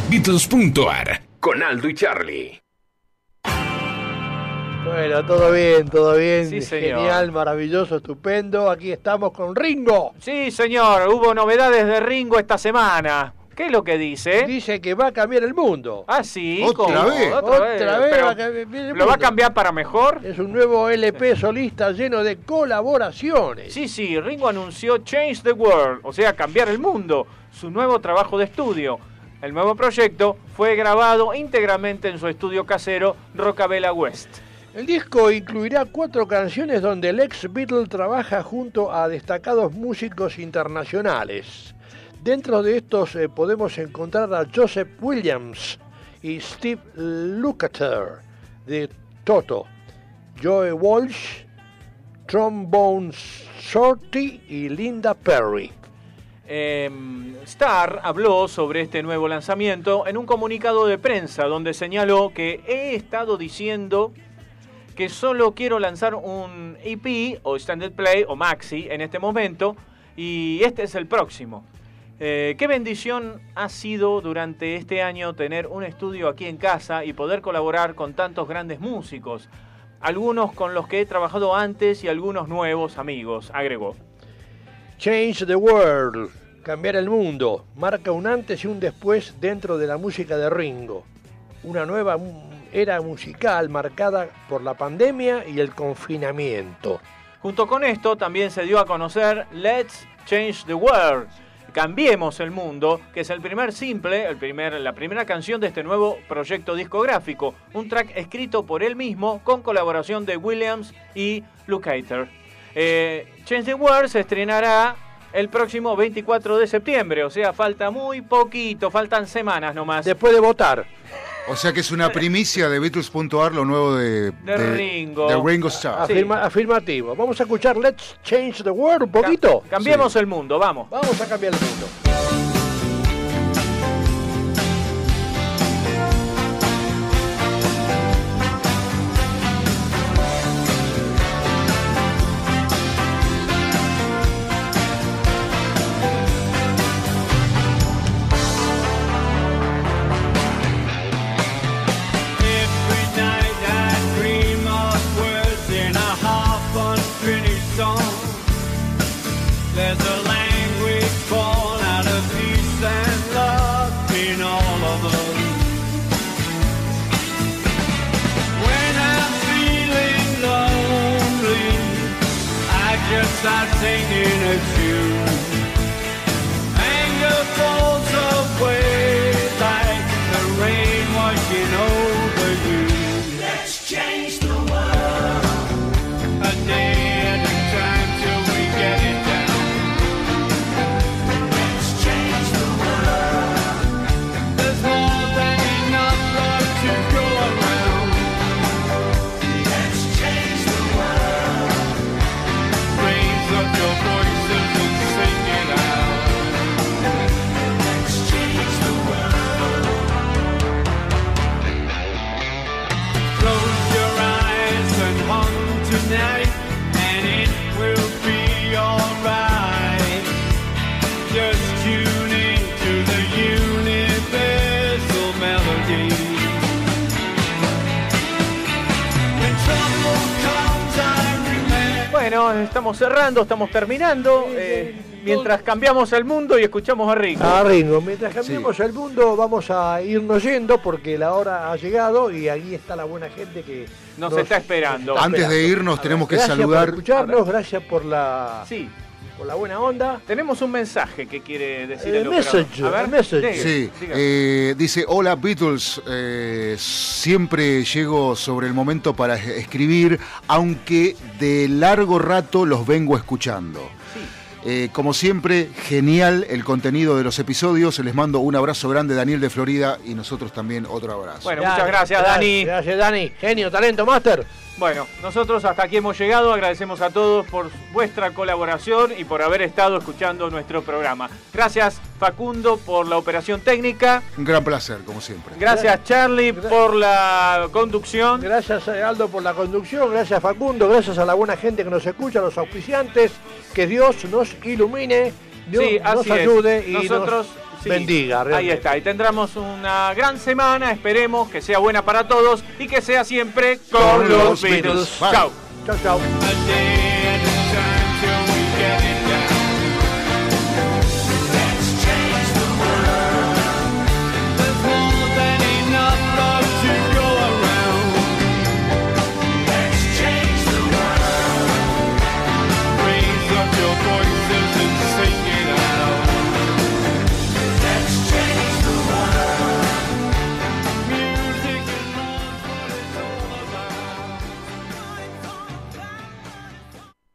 Beatles.ar con Aldo y Charlie. Bueno, todo bien, todo bien. Sí, señor. Genial, maravilloso, estupendo. Aquí estamos con Ringo. Sí, señor, hubo novedades de Ringo esta semana. ¿Qué es lo que dice? Dice que va a cambiar el mundo. Ah, sí. ¿Otra ¿cómo? vez? Otra vez. Otra vez va a cambiar el ¿Lo va a mundo. cambiar para mejor? Es un nuevo LP solista lleno de colaboraciones. Sí, sí, Ringo anunció Change the World, o sea, cambiar el mundo, su nuevo trabajo de estudio. El nuevo proyecto fue grabado íntegramente en su estudio casero Rockabella West. El disco incluirá cuatro canciones donde el ex Beatle trabaja junto a destacados músicos internacionales. Dentro de estos eh, podemos encontrar a Joseph Williams y Steve Lukather de Toto, Joe Walsh, Trombone Shorty y Linda Perry. Eh, Starr habló sobre este nuevo lanzamiento en un comunicado de prensa donde señaló que he estado diciendo que solo quiero lanzar un EP o Standard Play o Maxi en este momento y este es el próximo. Eh, qué bendición ha sido durante este año tener un estudio aquí en casa y poder colaborar con tantos grandes músicos, algunos con los que he trabajado antes y algunos nuevos amigos, agregó. Change the World, cambiar el mundo, marca un antes y un después dentro de la música de Ringo. Una nueva era musical marcada por la pandemia y el confinamiento. Junto con esto también se dio a conocer Let's Change the World, Cambiemos el Mundo, que es el primer simple, el primer, la primera canción de este nuevo proyecto discográfico, un track escrito por él mismo con colaboración de Williams y Lukather. Eh, Change the World se estrenará el próximo 24 de septiembre, o sea, falta muy poquito, faltan semanas nomás. Después de votar. O sea que es una primicia de Beatles.ar lo nuevo de, De Ringo. de Ringo Starr. Afirma- Afirmativo. Vamos a escuchar Let's Change the World un poquito. Cambiemos el mundo, vamos. Vamos a cambiar el mundo. Cerrando, estamos terminando. eh, mientras cambiamos el mundo y escuchamos a Ringo. A Ringo, mientras cambiamos el mundo vamos a irnos yendo porque la hora ha llegado y ahí está la buena gente que Nos está esperando. Antes de irnos tenemos que gracias saludar. por escucharnos, gracias por la Sí. Por la buena onda. Tenemos un mensaje que quiere decir El el, message. A ver, el message. diga, Sí, diga. eh, dice, hola Beatles, eh, siempre llego sobre el momento para es- escribir, aunque de largo rato los vengo escuchando. Eh, como siempre, genial el contenido de los episodios. Les mando un abrazo grande, Daniel de Florida, y nosotros también otro abrazo. Bueno, muchas gracias, Dani. Gracias, Dani. Genio, talento, máster. Bueno, nosotros hasta aquí hemos llegado. Agradecemos a todos por vuestra colaboración y por haber estado escuchando nuestro programa. Gracias, Facundo, por la operación técnica. Un gran placer, como siempre. Gracias, Charlie, por la conducción. Gracias, Aldo, por la conducción. Gracias, Facundo. Gracias a la buena gente que nos escucha, a los auspiciantes. Que Dios nos ilumine, Dios Sí, nos es. ayude y nos- Nosotros bendiga. Realmente. Ahí está, y tendremos una gran semana, esperemos que sea buena para todos y que sea siempre con, los, los Beatles. Beatles. Chao. Chao, chao.